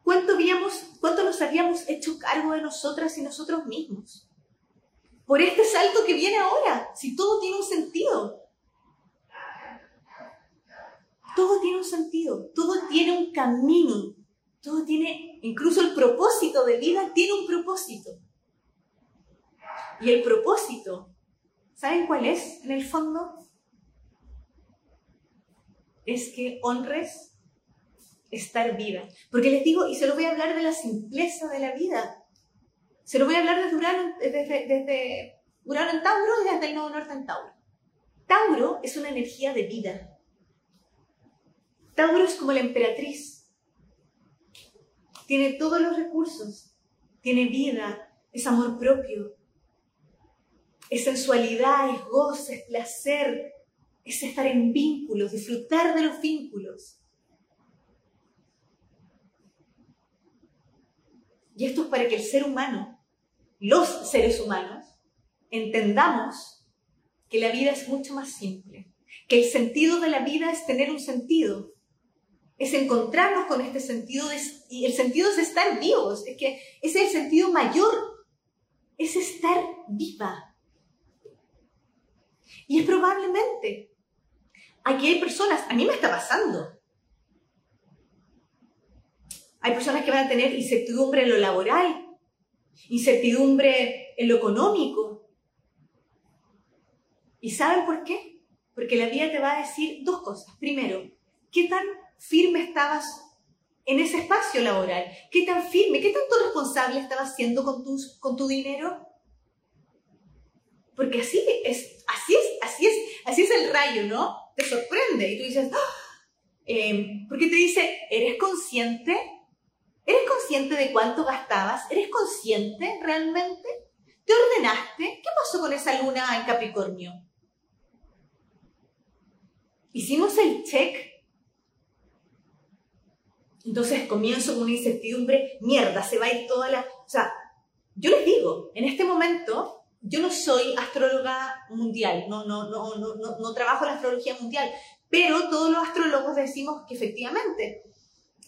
cuánto, habíamos, cuánto nos habíamos hecho cargo de nosotras y nosotros mismos. Por este salto que viene ahora, si todo tiene un sentido. Todo tiene un sentido, todo tiene un camino, todo tiene, incluso el propósito de vida tiene un propósito. Y el propósito, ¿saben cuál es en el fondo? Es que honres estar viva. Porque les digo, y se lo voy a hablar de la simpleza de la vida. Se lo voy a hablar desde Urano, desde, desde Urano en Tauro y desde el Nodo Norte en Tauro. Tauro es una energía de vida. Tauro es como la emperatriz. Tiene todos los recursos, tiene vida, es amor propio, es sensualidad, es gozo, es placer, es estar en vínculos, disfrutar de los vínculos. Y esto es para que el ser humano, los seres humanos, entendamos que la vida es mucho más simple, que el sentido de la vida es tener un sentido, es encontrarnos con este sentido y el sentido es estar vivos, es que es el sentido mayor, es estar viva. Y es probablemente, aquí hay personas, a mí me está pasando, hay personas que van a tener incertidumbre en lo laboral, incertidumbre en lo económico. ¿Y saben por qué? Porque la vida te va a decir dos cosas. Primero, ¿qué tan firme estabas en ese espacio laboral? ¿Qué tan firme, qué tanto responsable estabas siendo con, tus, con tu dinero? Porque así es, así es, así es, así es el rayo, ¿no? Te sorprende y tú dices, ¡Ah! eh, porque te dice, ¿eres consciente ¿Eres consciente de cuánto gastabas? ¿Eres consciente realmente? ¿Te ordenaste? ¿Qué pasó con esa luna en Capricornio? Hicimos el check. Entonces comienzo con una incertidumbre, mierda, se va a ir toda la... O sea, yo les digo, en este momento yo no soy astróloga mundial, no, no, no, no, no, no trabajo la astrología mundial, pero todos los astrólogos decimos que efectivamente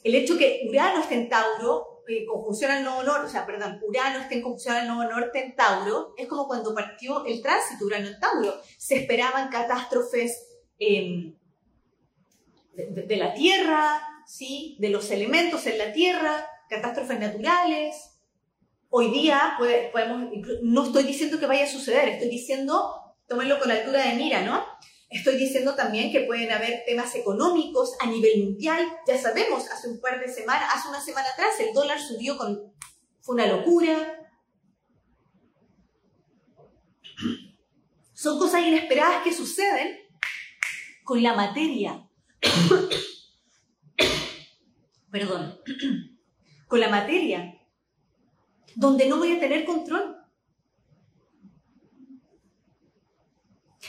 el hecho que Urano esté en Tauro, eh, conjunción al nodo norte, o sea, perdón, Urano esté en conjunción al nodo norte en Tauro, es como cuando partió el tránsito Urano en Tauro. Se esperaban catástrofes em, de, la Tierra, ¿sí? de los elementos en la Tierra, catástrofes naturales. Hoy día podemos, no estoy diciendo que vaya a suceder, estoy diciendo, tómenlo con altura de mira, ¿no? Estoy diciendo también que pueden haber temas económicos a nivel mundial. Ya sabemos, hace un par de semanas, hace una semana atrás, el dólar subió con... Fue una locura. Son cosas inesperadas que suceden con la materia. Perdón. [clears throat] con la materia. Donde no voy a tener control.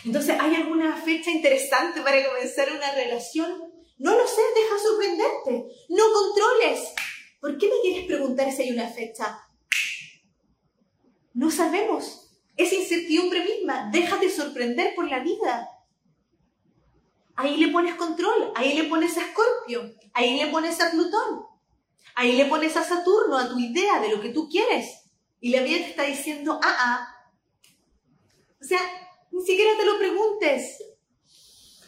Entonces, ¿hay alguna fecha interesante para comenzar una relación? No lo sé, deja sorprenderte. No controles. ¿Por qué me quieres preguntar si hay una fecha? No sabemos. Es incertidumbre misma. Déjate sorprender por la vida. Ahí le pones control, ahí le pones a Escorpio, ahí le pones a Plutón, ahí le pones a Saturno, a tu idea de lo que tú quieres. Y la vida te está diciendo, ah, ah. O sea, ni siquiera te lo preguntes.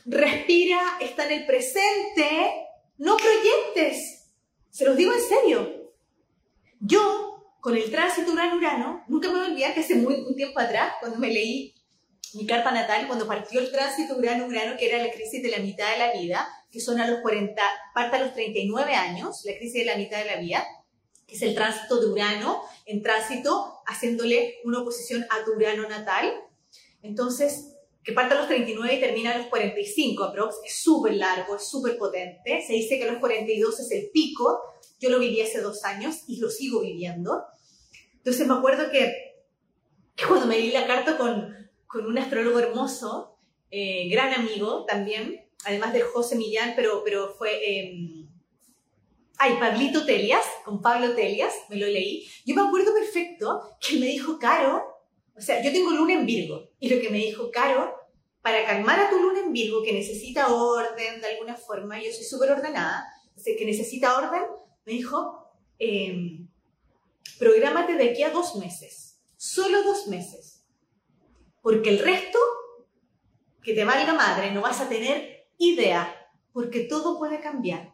Respira, está en el presente, no proyectes. Se los digo en serio. Yo, con el tránsito Urano-Urano, nunca me voy a olvidar que hace muy, un tiempo atrás, cuando me leí mi carta natal, cuando partió el tránsito Urano-Urano, que era la crisis de la mitad de la vida, que son a los 40, parte a los 39 años, la crisis de la mitad de la vida, que es el tránsito de Urano en tránsito, haciéndole una oposición a tu Urano natal, entonces, que parte a los 39 y termina a los 45 aprox, es súper largo, es súper potente. Se dice que a los 42 es el pico. Yo lo viví hace dos años y lo sigo viviendo. Entonces me acuerdo que, cuando me di la carta con, con un astrólogo hermoso, eh, gran amigo también, además del José Millán, pero, pero fue... Eh, ay, Pablito Telias, con Pablo Telias, me lo leí. Yo me acuerdo perfecto que me dijo, Caro, o sea, yo tengo luna en Virgo y lo que me dijo Caro, para calmar a tu luna en Virgo que necesita orden de alguna forma, yo soy súper ordenada, que necesita orden, me dijo, eh, prográmate de aquí a dos meses, solo dos meses, porque el resto, que te valga madre, no vas a tener idea, porque todo puede cambiar,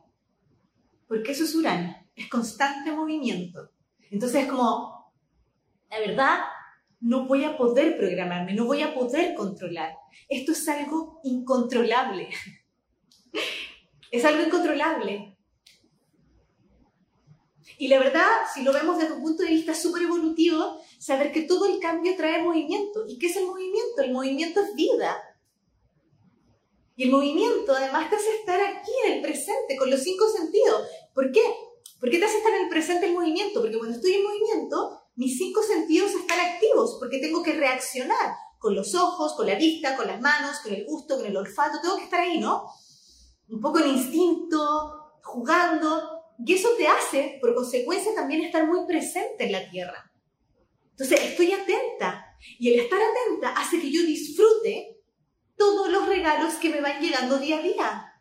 porque eso es Urano, es constante movimiento. Entonces es como, la verdad, no voy a poder programarme, no voy a poder controlar. Esto es algo incontrolable. [laughs] es algo incontrolable. Y la verdad, si lo vemos desde un punto de vista súper evolutivo, saber que todo el cambio trae movimiento. ¿Y qué es el movimiento? El movimiento es vida. Y el movimiento además te hace estar aquí en el presente, con los cinco sentidos. ¿Por qué? ¿Por qué te hace estar en el presente el movimiento? Porque cuando estoy en movimiento, mis cinco sentidos están activos porque tengo que reaccionar con los ojos, con la vista, con las manos, con el gusto, con el olfato, tengo que estar ahí, ¿no? Un poco en instinto, jugando, y eso te hace, por consecuencia, también estar muy presente en la tierra. Entonces, estoy atenta, y el estar atenta hace que yo disfrute todos los regalos que me van llegando día a día.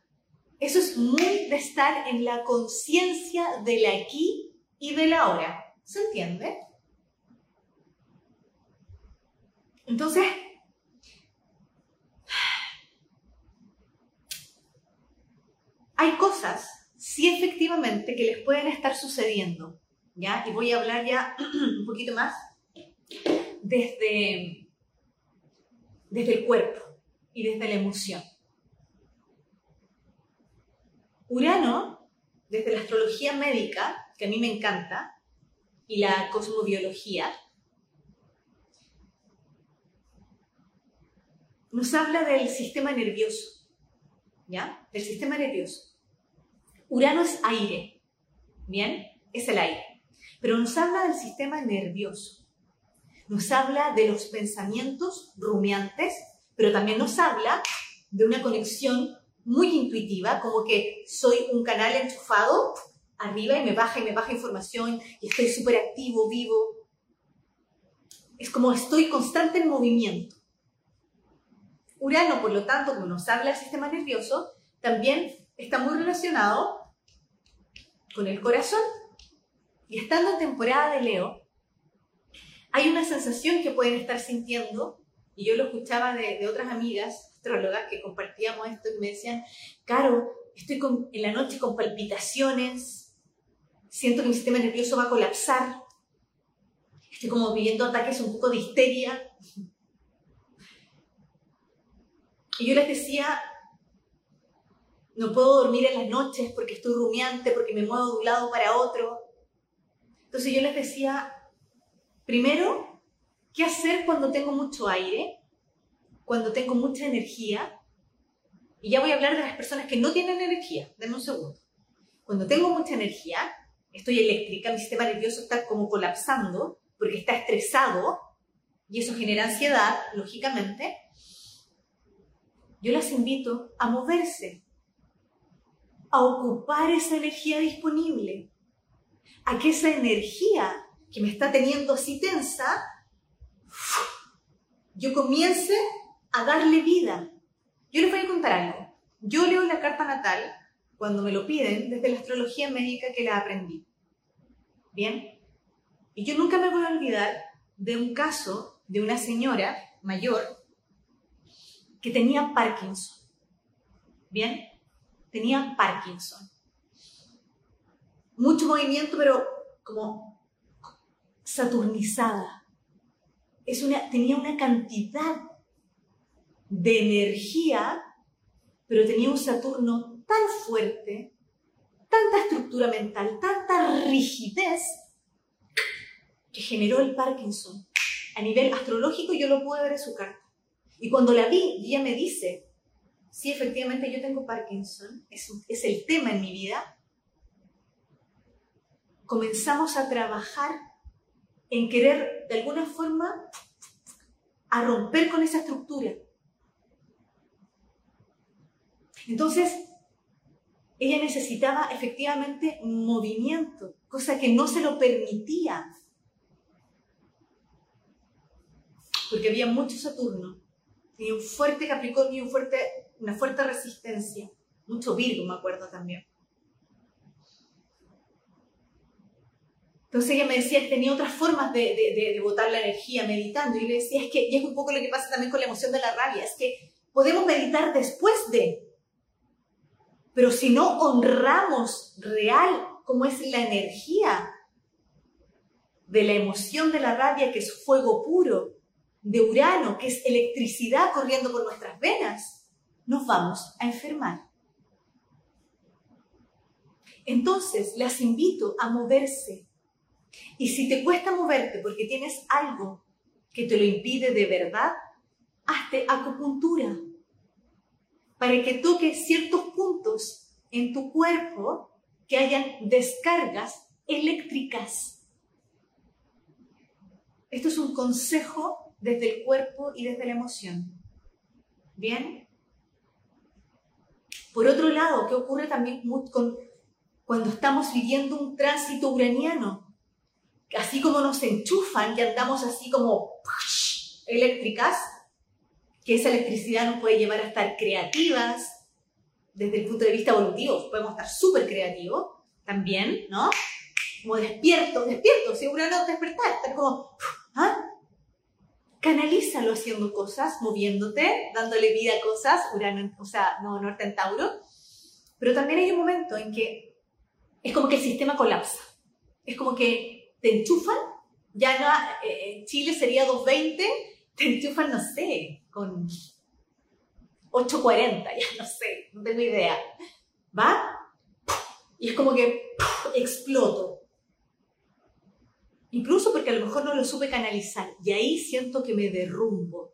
Eso es muy de estar en la conciencia del aquí y del ahora. ¿Se entiende? Entonces, hay cosas, sí efectivamente, que les pueden estar sucediendo, ¿ya? Y voy a hablar ya [clears throat] un poquito más desde, desde el cuerpo y desde la emoción. Urano, desde la astrología médica, que a mí me encanta, y la cosmobiología, nos habla del sistema nervioso, ¿ya? Del sistema nervioso. Urano es aire, ¿bien? Es el aire. Pero nos habla del sistema nervioso. Nos habla de los pensamientos rumiantes, pero también nos habla de una conexión muy intuitiva, como que soy un canal enchufado arriba y me baja y me baja información y estoy súper activo, vivo. Es como estoy constante en movimiento. Urano, por lo tanto, como nos habla el sistema nervioso, también está muy relacionado con el corazón. Y estando en temporada de Leo, hay una sensación que pueden estar sintiendo, y yo lo escuchaba de, otras amigas astrólogas que compartíamos esto y me decían, Caro, estoy en la noche con palpitaciones, siento que mi sistema nervioso va a colapsar, estoy como viviendo ataques un poco de histeria, Y yo les decía, no puedo dormir en las noches porque estoy rumiante, porque me muevo de un lado para otro. Entonces yo les decía, primero, ¿qué hacer cuando tengo mucho aire? Cuando tengo mucha energía. Y ya voy a hablar de las personas que no tienen energía. Denme un segundo. Cuando tengo mucha energía, estoy eléctrica, mi sistema nervioso está como colapsando porque está estresado y eso genera ansiedad, lógicamente yo las invito a moverse, a ocupar esa energía disponible, a que esa energía que me está teniendo así tensa, yo comience a darle vida. Yo les voy a contar algo. Yo leo la carta natal cuando me lo piden desde la astrología médica que la aprendí. ¿Bien? Y yo nunca me voy a olvidar de un caso de una señora mayor que tenía Parkinson. ¿Bien? Tenía Parkinson. Mucho movimiento, pero como saturnizada. Es una, tenía una cantidad de energía, pero tenía un Saturno tan fuerte, tanta estructura mental, tanta rigidez, que generó el Parkinson. A nivel astrológico yo lo pude ver en su carta. Y cuando la vi, ella me dice, sí, efectivamente yo tengo Parkinson, es, es el tema en mi vida, comenzamos a trabajar en querer de alguna forma a romper con esa estructura. Entonces, ella necesitaba efectivamente movimiento, cosa que no se lo permitía, porque había mucho Saturno tenía un fuerte Capricornio y un fuerte, una fuerte resistencia. Mucho Virgo, me acuerdo también. Entonces ella me decía que tenía otras formas de, de, de, botar la energía meditando. Y le decía, es que, y es un poco lo que pasa también con la emoción de la rabia, es que podemos meditar después de, pero si no honramos real como es la energía de la emoción de la rabia, que es fuego puro, de Urano, que es electricidad corriendo por nuestras venas, nos vamos a enfermar. Entonces, las invito a moverse. Y si te cuesta moverte porque tienes algo que te lo impide de verdad, hazte acupuntura para que toques ciertos puntos en tu cuerpo que hayan descargas eléctricas. Esto es un consejo desde el cuerpo y desde la emoción. ¿Bien? Por otro lado, ¿qué ocurre también cuando estamos viviendo un tránsito uraniano? Así como nos enchufan, que andamos así como eléctricas, que esa electricidad nos puede llevar a estar creativas desde el punto de vista evolutivo, podemos estar súper creativos también, ¿no? Como despiertos, despiertos, si Urano despertar, estar como, ¿ah? Canalízalo haciendo cosas, moviéndote, dándole vida a cosas, Urano, o sea, no, Norte en Tauro. Pero también hay un momento en que es como que el sistema colapsa. Es como que te enchufan, ya no, eh, eh, Chile sería 220, te enchufan, no sé, con 840, ya no sé, no tengo idea. ¿Va? Y es como que exploto. Incluso porque a lo mejor no lo supe canalizar. Y ahí siento que me derrumbo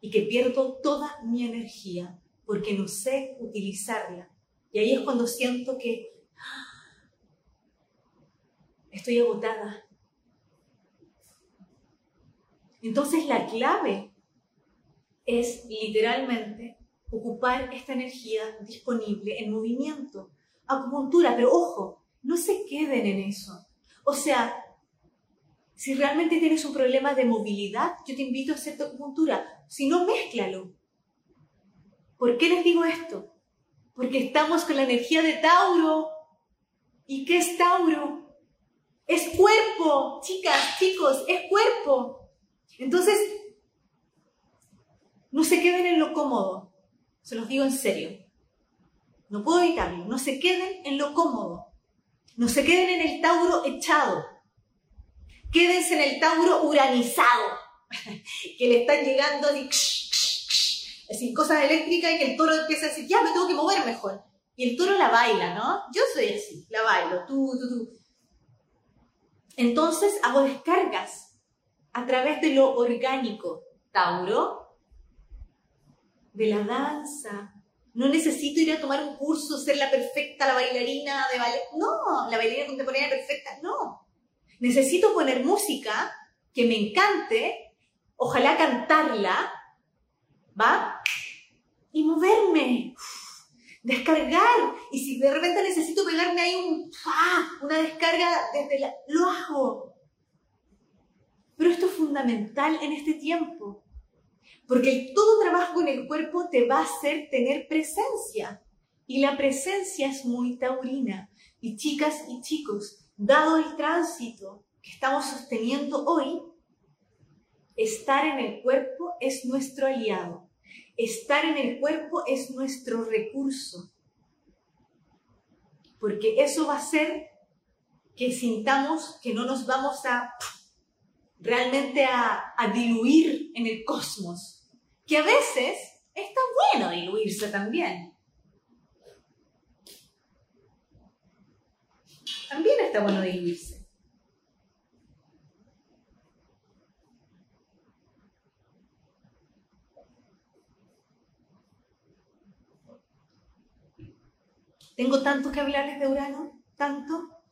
y que pierdo toda mi energía porque no sé utilizarla. Y ahí es cuando siento que ¡ah! estoy agotada. Entonces la clave es literalmente ocupar esta energía disponible en movimiento, acupuntura, pero ojo, no se queden en eso. O sea, si realmente tienes un problema de movilidad, yo te invito a hacer tu acupuntura. Si no, mézclalo. ¿Por qué les digo esto? Porque estamos con la energía de Tauro. ¿Y qué es Tauro? Es cuerpo, chicas, chicos, es cuerpo. Entonces, no se queden en lo cómodo. Se los digo en serio. No puedo evitarlo. No se queden en lo cómodo. No se queden en el Tauro echado. Quédense en el Tauro uranizado. [laughs] que le están llegando así, así cosas eléctricas y que el toro empieza a decir, ya me tengo que mover mejor. Y el toro la baila, ¿no? Yo soy así, la bailo, tú, tú, tú. Entonces hago descargas a través de lo orgánico, Tauro, de la danza. No necesito ir a tomar un curso, ser la perfecta, la bailarina de ballet. No, la bailarina contemporánea perfecta, no. Necesito poner música que me encante, ojalá cantarla, ¿va? Y moverme, descargar. Y si de repente necesito pegarme ahí un, una descarga desde la... Lo hago. Pero esto es fundamental en este tiempo. Porque todo trabajo con el cuerpo te va a hacer tener presencia. Y la presencia es muy taurina. Y chicas y chicos, dado el tránsito que estamos sosteniendo hoy, estar en el cuerpo es nuestro aliado. Estar en el cuerpo es nuestro recurso. Porque eso va a hacer que sintamos que no nos vamos a realmente a, diluir en el cosmos, que a veces está bueno diluirse también. También está bueno diluirse. Tengo tanto que hablarles de Urano, tanto.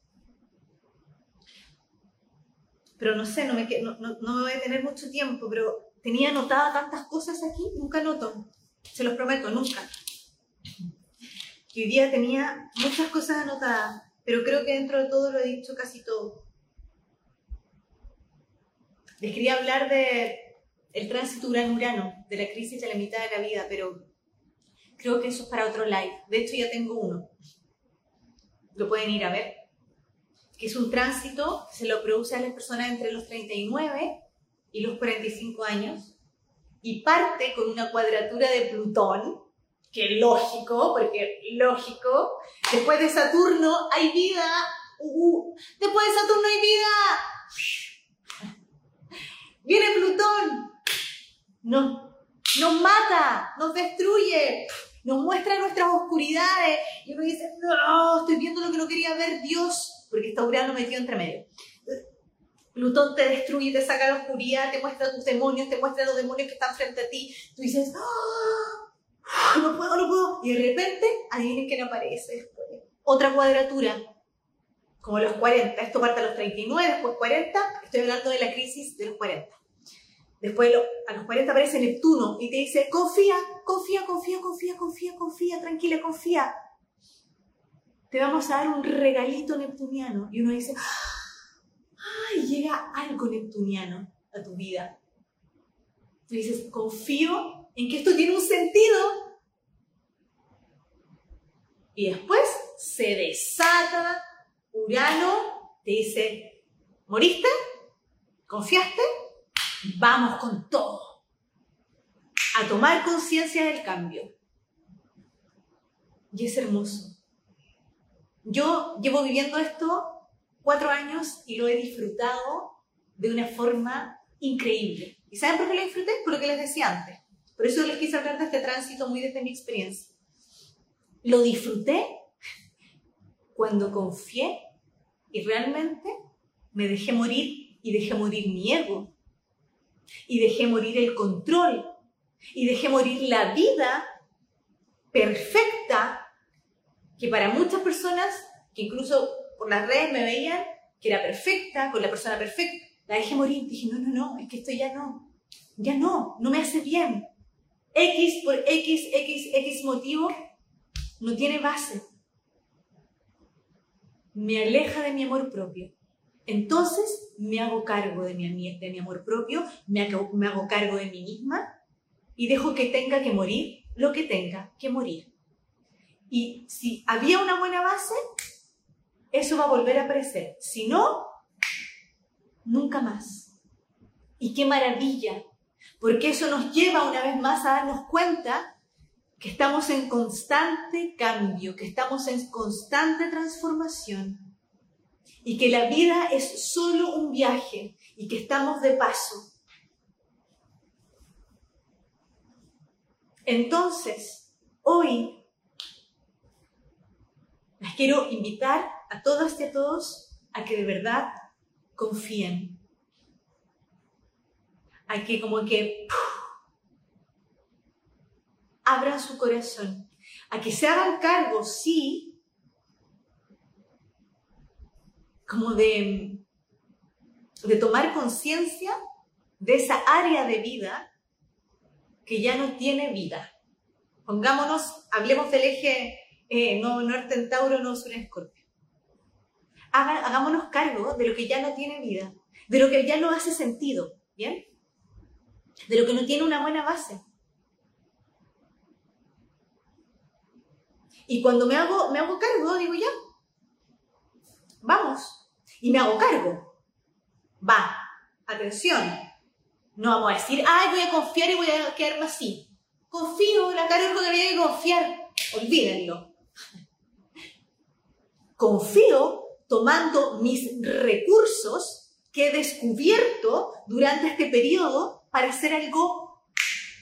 pero no sé, no me, voy a tener mucho tiempo, pero tenía anotadas tantas cosas aquí, nunca noto, se los prometo, nunca. Y hoy día tenía muchas cosas anotadas, pero creo que dentro de todo lo he dicho casi todo. Les quería hablar de el tránsito urano-urano, de la crisis de la mitad de la vida, pero creo que eso es para otro live. De hecho, ya tengo uno. Lo pueden ir a ver que es un tránsito que se lo produce a las personas entre los 39 y los 45 años, y parte con una cuadratura de Plutón, que lógico, porque lógico, después de Saturno hay vida, después de Saturno hay vida, viene Plutón, nos, nos mata, nos destruye, nos muestra nuestras oscuridades, y uno dice, no, estoy viendo lo que no quería ver, Dios, porque está Urano metido entre medio. Plutón te destruye, te saca la oscuridad, te muestra tus demonios, te muestra los demonios que están frente a ti. Tú dices, ¡Ah! No puedo, no puedo. Y de repente, adivinen quién aparece después. Otra cuadratura. como los 40. Esto parte a los 39, después 40. Estoy hablando de la crisis de los 40. Después a los 40 aparece Neptuno y te dice, confía, confía, confía, confía, confía, confía, tranquila, confía. Te vamos a dar un regalito neptuniano. Y uno dice, ay, llega algo neptuniano a tu vida. Y dices, confío en que esto tiene un sentido. Y después se desata Urano, te dice, ¿moriste? ¿Confiaste? Vamos con todo. A tomar conciencia del cambio. Y es hermoso. Yo llevo viviendo esto cuatro años y lo he disfrutado de una forma increíble. ¿Y saben por qué lo disfruté? Por lo que les decía antes. Por eso les quise hablar de este tránsito muy desde mi experiencia. Lo disfruté cuando confié y realmente me dejé morir y dejé morir mi ego y dejé morir el control y dejé morir la vida perfecta que para muchas personas, que incluso por las redes me veían que era perfecta, con la persona perfecta, la dejé morir. Dije, no, no, no, es que esto ya no, ya no, no me hace bien. X por X, X, X motivo no tiene base. Me aleja de mi amor propio. Entonces me hago cargo de mi, de mi amor propio, me hago, me hago cargo de mí misma y dejo que tenga que morir lo que tenga que morir. Y si había una buena base, eso va a volver a aparecer. Si no, nunca más. Y qué maravilla, porque eso nos lleva una vez más a darnos cuenta que estamos en constante cambio, que estamos en constante transformación y que la vida es solo un viaje y que estamos de paso. Entonces, hoy las quiero invitar a todas y a todos a que de verdad confíen, a que como que abran su corazón, a que se hagan cargo, sí, como de, de tomar conciencia de esa área de vida que ya no tiene vida. Pongámonos, hablemos del eje eh, no, norte en Tauro, no sur en Escorpio. hagámonos cargo de lo que ya no tiene vida, de lo que ya no hace sentido, ¿bien? De lo que no tiene una buena base. Y cuando me hago, me hago cargo, digo ya, vamos. Y me hago cargo. Va, atención. No vamos a decir, ay, voy a confiar y voy a quedarme así. Confío, la lo que había que confiar. Olvídenlo. [laughs] Confío tomando mis recursos que he descubierto durante este periodo para hacer algo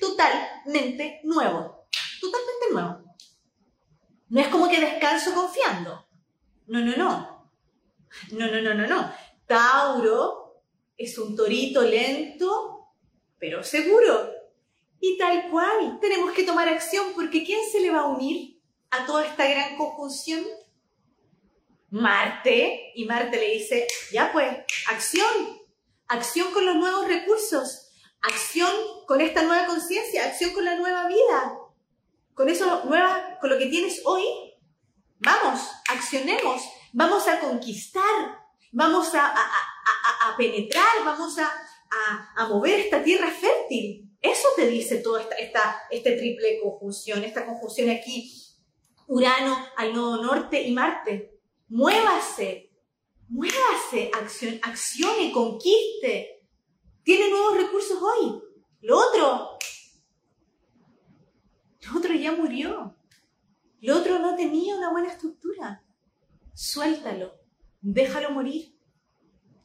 totalmente nuevo. Totalmente nuevo. No es como que descanso confiando. No, no, no. No, no, no, no, no. Tauro es un torito lento, pero seguro. Y tal cual, tenemos que tomar acción porque ¿quién se le va a unir a toda esta gran conjunción? Marte. Y Marte le dice, ya pues, acción. Acción con los nuevos recursos. Acción con esta nueva conciencia. Acción con la nueva vida con eso nueva, con lo que tienes hoy, vamos, accionemos, vamos a conquistar, vamos a, penetrar, vamos a, mover esta tierra fértil. Eso te dice toda esta, esta este triple conjunción, esta conjunción aquí, Urano al nodo norte y Marte. Muévase, muévase, acción, accione, conquiste. Tiene nuevos recursos hoy. Lo otro, lo otro ya murió. Lo otro no tenía una buena estructura. Suéltalo. Déjalo morir.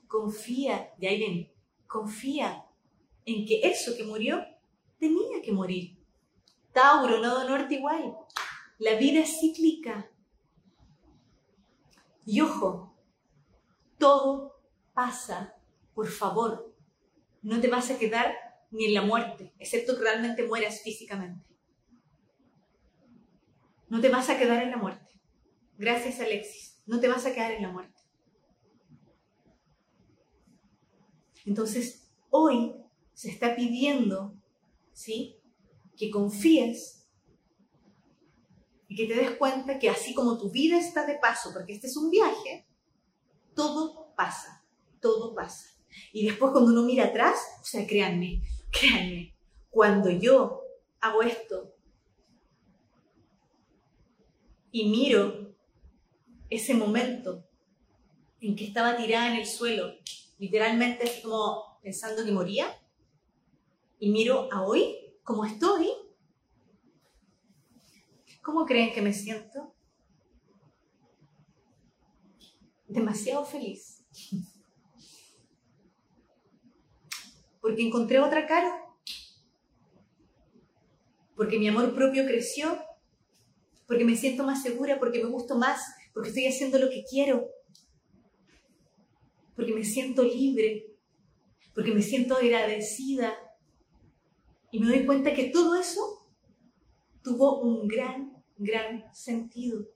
Confía, de ahí confía en que eso que murió tenía que morir. Tauro, nodo norte igual. La vida es cíclica. Y ojo, todo pasa, por favor, no te vas a quedar ni en la muerte, excepto que realmente mueras físicamente. No te vas a quedar en la muerte. Gracias, Alexis. No te vas a quedar en la muerte. Entonces, hoy se está pidiendo, ¿sí? Que confíes y que te des cuenta que así como tu vida está de paso, porque este es un viaje, todo pasa, todo pasa. Y después cuando uno mira atrás, o sea, créanme, créanme, cuando yo hago esto y miro ese momento en que estaba tirada en el suelo, literalmente así como pensando que moría, y miro a hoy, como estoy, ¿cómo creen que me siento? Demasiado feliz. Porque encontré otra cara. Porque mi amor propio creció. Porque me siento más segura, porque me gusto más, porque estoy haciendo lo que quiero, porque me siento libre, porque me siento agradecida. Y me doy cuenta que todo eso tuvo un gran, gran sentido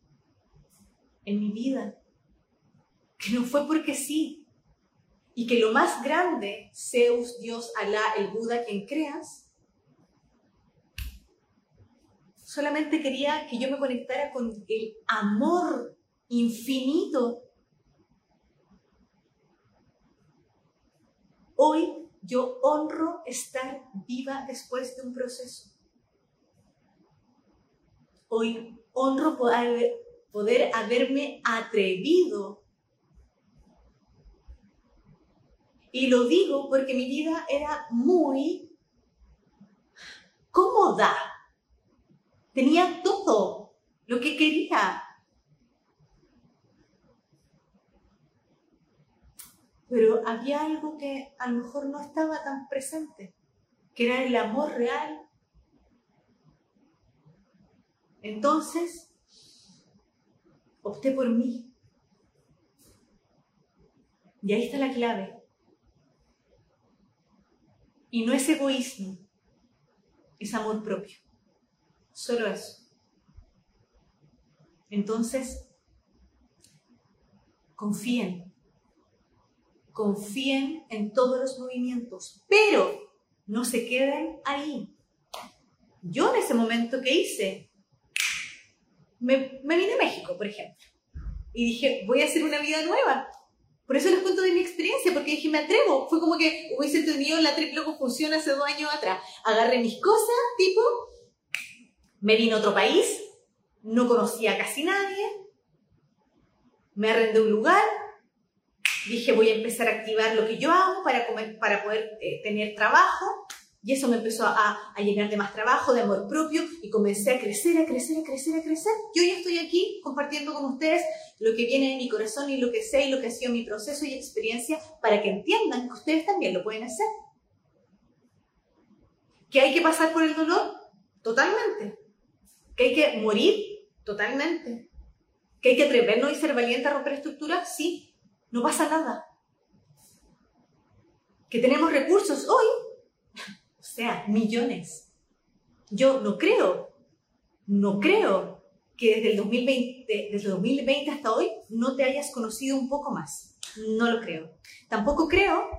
en mi vida. Que no fue porque sí. Y que lo más grande, Zeus, Dios, Alá, el Buda, quien creas, solamente quería que yo me conectara con el amor infinito Hoy yo honro estar viva después de un proceso. Hoy honro poder, haberme atrevido. Y lo digo porque mi vida era muy cómoda. Tenía todo lo que quería. pero había algo que a lo mejor no estaba tan presente, que era el amor real. Entonces, opté por mí. Y ahí está la clave. Y no es egoísmo, es amor propio. Solo eso. Entonces, confíen confíen en todos los movimientos, pero no se queden ahí. Yo en ese momento, ¿qué hice? Me, vine a México, por ejemplo, y dije, voy a hacer una vida nueva. Por eso les cuento de mi experiencia, porque dije, me atrevo. Fue como que hubiese tenido la triple confusión hace dos años atrás. Agarré mis cosas, tipo, me vine a otro país, no conocía a casi nadie, me arrendé un lugar, dije voy a empezar a activar lo que yo hago para, para poder eh, tener trabajo y eso me empezó a, a, llenar de más trabajo, de amor propio y comencé a crecer, a crecer, a crecer, a crecer. Yo ya estoy aquí compartiendo con ustedes lo que viene de mi corazón y lo que sé y lo que ha sido mi proceso y experiencia para que entiendan que ustedes también lo pueden hacer. ¿Que hay que pasar por el dolor? Totalmente. ¿Que hay que morir? Totalmente. ¿Que hay que atrevernos y ser valiente a romper estructuras? Sí, no pasa nada. Que tenemos recursos hoy, sea, millones. Yo no creo, no creo que desde el 2020, desde 2020 hasta hoy no te hayas conocido un poco más. No lo creo. Tampoco creo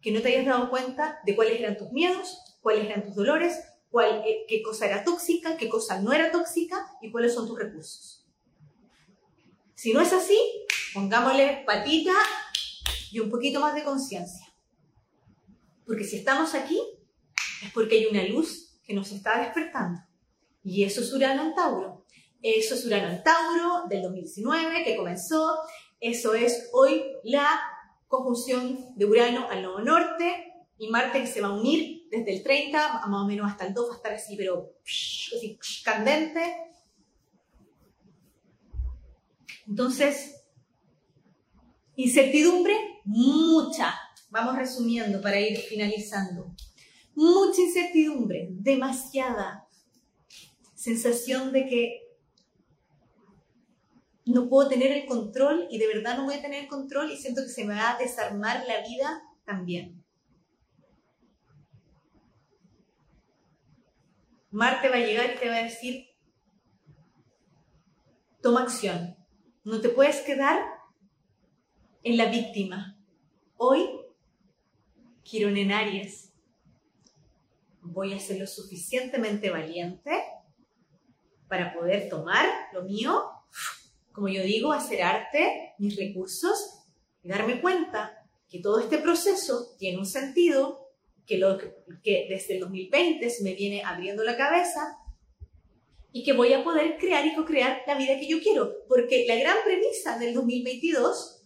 que no te hayas dado cuenta de cuáles eran tus miedos, cuáles eran tus dolores, cuál, eh, qué cosa era tóxica, qué cosa no era tóxica y cuáles son tus recursos. Si no es así, Pongámosle patita y un poquito más de conciencia. Porque si estamos aquí, es porque hay una luz que nos está despertando. Y eso es Urano en Tauro. Eso es Urano en Tauro del 2019 que comenzó. Eso es hoy la conjunción de Urano al nodo norte y Marte que se va a unir desde el 30 más o menos hasta el 2 va a estar así, pero candente. Entonces, Incertidumbre, mucha. Vamos resumiendo para ir finalizando. Mucha incertidumbre, demasiada. Sensación de que no puedo tener el control y de verdad no voy a tener el control y siento que se me va a desarmar la vida también. Marte va a llegar y te va a decir, toma acción. No te puedes quedar en la víctima. Hoy Quirón en Aries. Voy a ser lo suficientemente valiente para poder tomar lo mío, como yo digo, hacer arte, mis recursos y darme cuenta que todo este proceso tiene un sentido, que, lo, que desde el 2020 se me viene abriendo la cabeza y que voy a poder crear y co-crear la vida que yo quiero. Porque la gran premisa del 2022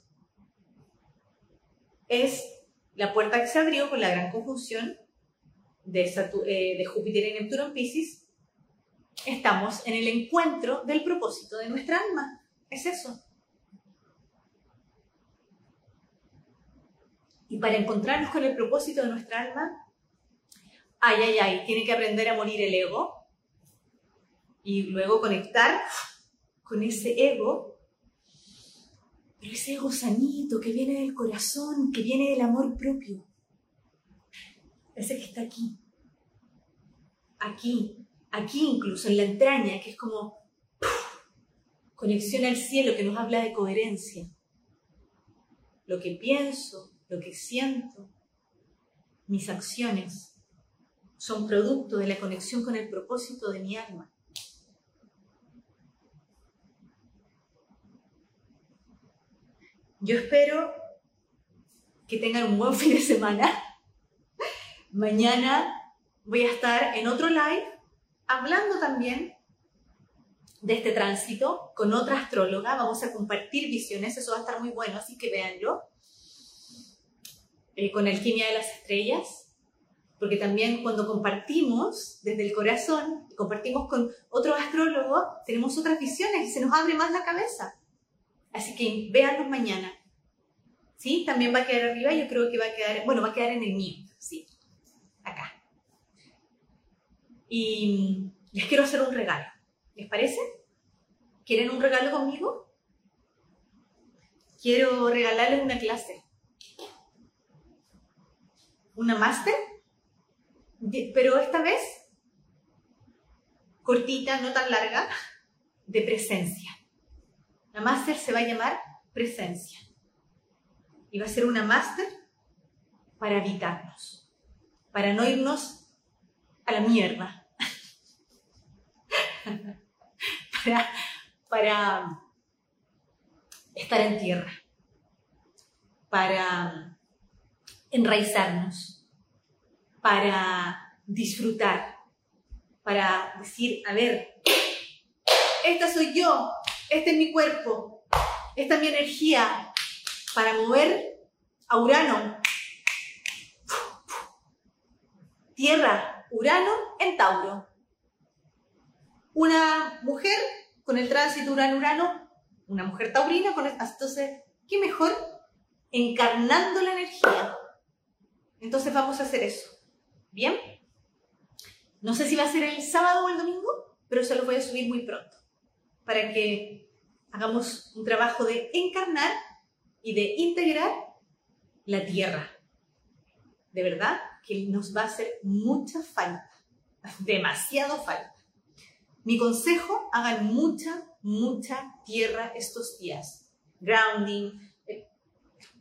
es la puerta que se abrió con la gran conjunción de, eh, de Júpiter y Neptuno en Pisces. Estamos en el encuentro del propósito de nuestra alma. Es eso. Y para encontrarnos con el propósito de nuestra alma, ay, ay, ay, tiene que aprender a morir el ego y luego conectar con ese ego, pero ese ego sanito que viene del corazón, que viene del amor propio. Ese que está aquí, aquí, aquí incluso, en la entraña, que es como conexión al cielo, que nos habla de coherencia. Lo que pienso, lo que siento, mis acciones, son producto de la conexión con el propósito de mi alma. Yo espero que tengan un buen [laughs] fin de semana. Mañana voy a estar en otro live hablando también de este tránsito con otra astróloga. Vamos a compartir visiones, eso va a estar muy bueno, así que véanlo. Eh, con Alquimia de las Estrellas, porque también cuando compartimos desde el corazón, compartimos con otro astrólogo, tenemos otras visiones y se nos abre más la cabeza. Así que véanlo mañana. ¿Sí? También va a quedar arriba, yo creo que va a quedar, bueno, va a quedar en el mío, sí, acá. Y les quiero hacer un regalo. ¿Les parece? ¿Quieren un regalo conmigo? Quiero regalarles una clase una máster, pero esta vez cortita, no tan larga, de presencia. La máster se va a llamar presencia. Y va a ser una máster para evitarnos, para no irnos a la mierda, [laughs] para, estar en tierra, para enraizarnos, para disfrutar, para decir, a ver, esta soy yo, este es mi cuerpo, esta es mi energía, para mover a Urano. Tierra, Urano en Tauro. Una mujer con el tránsito Urano-Urano, una mujer taurina, con entonces, ¿qué mejor? Encarnando la energía entonces vamos a hacer eso. ¿Bien? No sé si va a ser el sábado o el domingo, pero se lo voy a subir muy pronto para que hagamos un trabajo de encarnar y de integrar la tierra. De verdad que nos va a hacer mucha falta, demasiado falta. Mi consejo, hagan mucha, mucha tierra estos días. Grounding,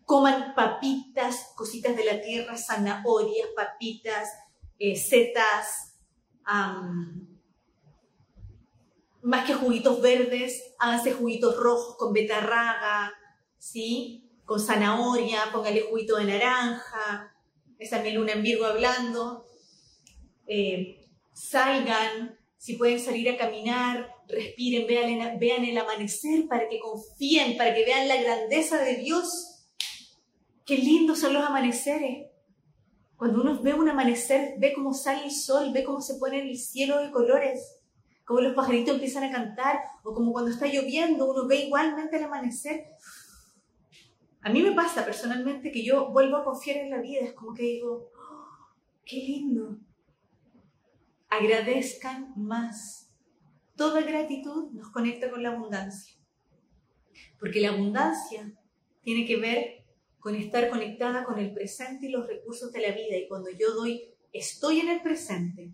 coman papitas, cositas de la tierra, zanahorias, papitas, eh, setas, más que juguitos verdes, háganse juguitos rojos con betarraga, ¿sí? Con zanahoria, póngale juguito de naranja, esa mi luna en Virgo hablando. Eh, salgan, si pueden salir a caminar, respiren, vean, el amanecer para que confíen, para que vean la grandeza de Dios Qué lindos son los amaneceres. Cuando uno ve un amanecer, ve cómo sale el sol, ve cómo se pone el cielo de colores, cómo los pajaritos empiezan a cantar, o como cuando está lloviendo, uno ve igualmente el amanecer. A mí me pasa personalmente que yo vuelvo a confiar en la vida, es como que digo, oh, qué lindo. Agradezcan más. Toda gratitud nos conecta con la abundancia, porque la abundancia tiene que ver con estar conectada con el presente y los recursos de la vida. Y cuando yo doy, estoy en el presente,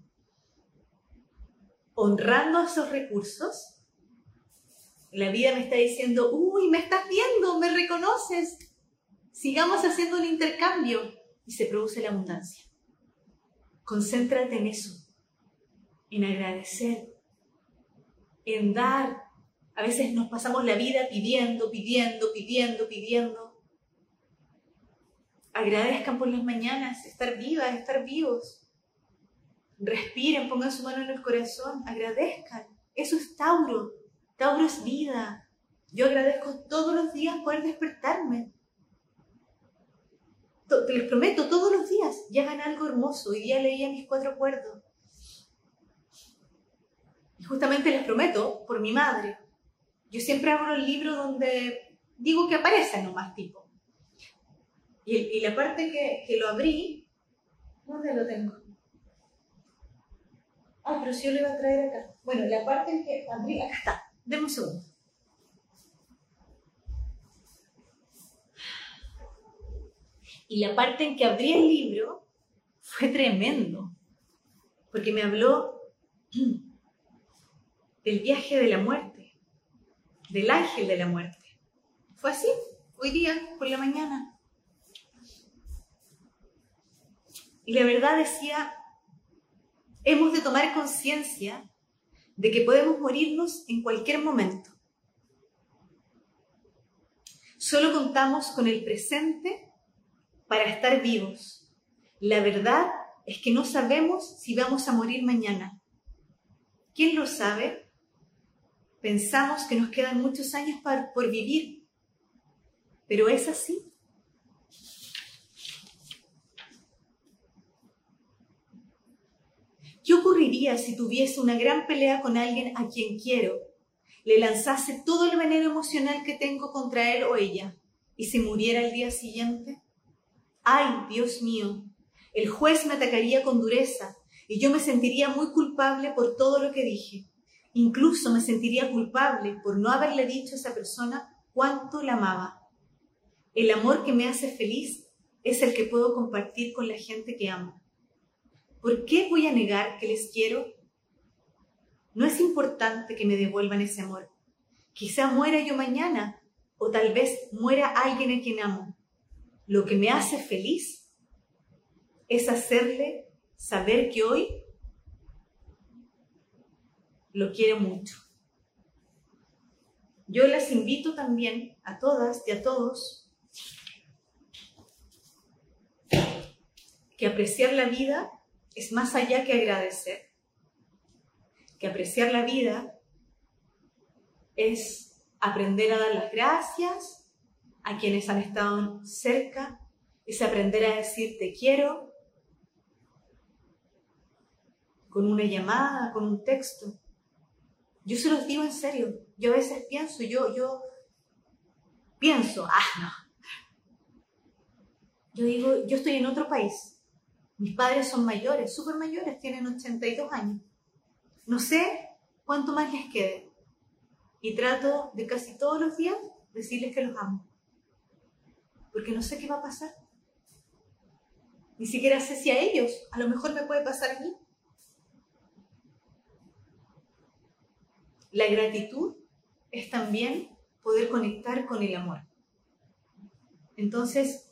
honrando esos recursos, la vida me está diciendo, uy, me estás viendo, me reconoces, sigamos haciendo un intercambio. y se produce la abundancia. Concéntrate en eso, en agradecer, en dar. A veces nos pasamos la vida pidiendo, pidiendo, pidiendo, pidiendo. Agradezcan por las mañanas, estar vivas, estar vivos. Respiren, pongan su mano en el corazón, agradezcan. Eso es Tauro. Tauro es vida. Yo agradezco todos los días poder despertarme. Te les prometo, todos los días ya hagan algo hermoso. Hoy día leía mis cuatro acuerdos. Justamente les prometo, por mi madre, yo siempre abro el libro donde digo que aparece nomás tipo. Y, y la parte que, que lo abrí, ¿dónde lo tengo? Ah, pero si yo le iba a traer acá. Bueno, la parte en que abrí, acá está. Deme un segundo. Y la parte en que abrí el libro fue tremendo, porque me habló del viaje de la muerte, del ángel de la muerte. Fue así, hoy día, por la mañana. Y la verdad decía, hemos de tomar conciencia de que podemos morirnos en cualquier momento. Solo contamos con el presente para estar vivos. La verdad es que no sabemos si vamos a morir mañana. ¿Quién lo sabe? Pensamos que nos quedan muchos años por vivir, pero es así. ¿Qué ocurriría si tuviese una gran pelea con alguien a quien quiero? Le lanzase todo el veneno emocional que tengo contra él o ella y se muriera el día siguiente. Ay, Dios mío, el juez me atacaría con dureza y yo me sentiría muy culpable por todo lo que dije. Incluso me sentiría culpable por no haberle dicho a esa persona cuánto la amaba. El amor que me hace feliz es el que puedo compartir con la gente que amo. ¿Por qué voy a negar que les quiero? No es importante que me devuelvan ese amor. Quizá muera yo mañana o tal vez muera alguien a quien amo. Lo que me hace feliz es hacerle saber que hoy lo quiero mucho. Yo las invito también a todas y a todos que apreciar la vida es más allá que agradecer, que apreciar la vida es aprender a dar las gracias a quienes han estado cerca, es aprender a decir te quiero con una llamada, con un texto. Yo se los digo en serio, yo a veces pienso, yo, yo pienso, ah, no. Yo digo, yo estoy en otro país, mis padres son mayores, súper mayores, tienen 82 años. No sé cuánto más les quede. Y trato de casi todos los días decirles que los amo. Porque no sé qué va a pasar. Ni siquiera sé si a ellos, a lo mejor me puede pasar a mí. La gratitud es también poder conectar con el amor. Entonces,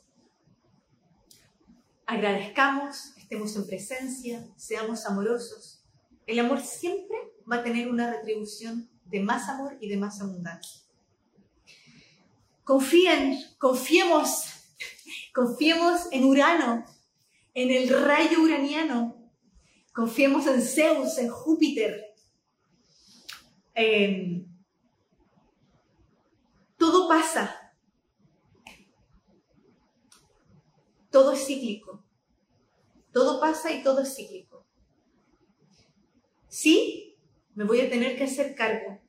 agradezcamos, estemos en presencia, seamos amorosos. El amor siempre va a tener una retribución de más amor y de más abundancia. Confíen, confiemos, confiemos en Urano, en el rayo uraniano, confiemos en Zeus, en Júpiter. Em, todo pasa, todo es cíclico. Todo pasa y todo es cíclico. Sí, me voy a tener que hacer cargo.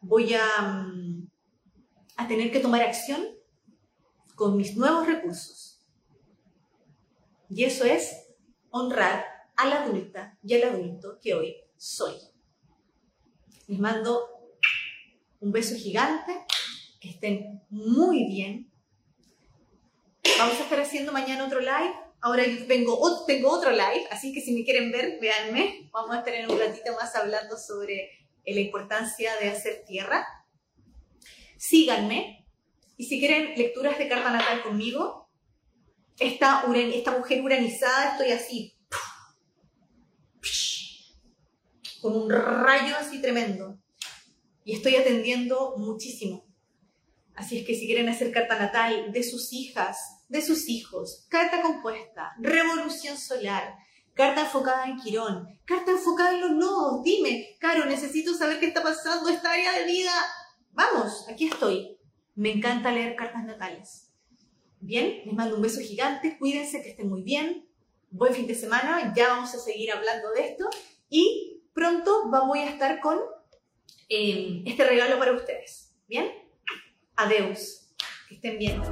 Voy a, mm, a tener que tomar acción con mis nuevos recursos. Y eso es honrar a la adulta y al adulto que hoy soy. Les mando un beso gigante, que estén muy bien, Vamos a estar haciendo mañana otro live. Ahora vengo, tengo otro live, así que si me quieren ver, véanme. Vamos a estar en un ratito más hablando sobre la importancia de hacer tierra. Síganme. Y si quieren lecturas de carta natal conmigo, esta mujer uranizada, estoy así, con un rayo así tremendo. Y estoy atendiendo muchísimo. Así es que si quieren hacer carta natal de sus hijas, de sus hijos, carta compuesta, revolución solar, carta enfocada en Quirón, carta enfocada en los nodos, dime, Caro, necesito saber qué está pasando esta área de vida. Vamos, aquí estoy. Me encanta leer cartas natales. Bien, les mando un beso gigante, cuídense, que estén muy bien. Buen fin de semana, ya vamos a seguir hablando de esto y pronto voy a estar con eh, este regalo para ustedes. ¿Bien? Adeus. Que estén bien.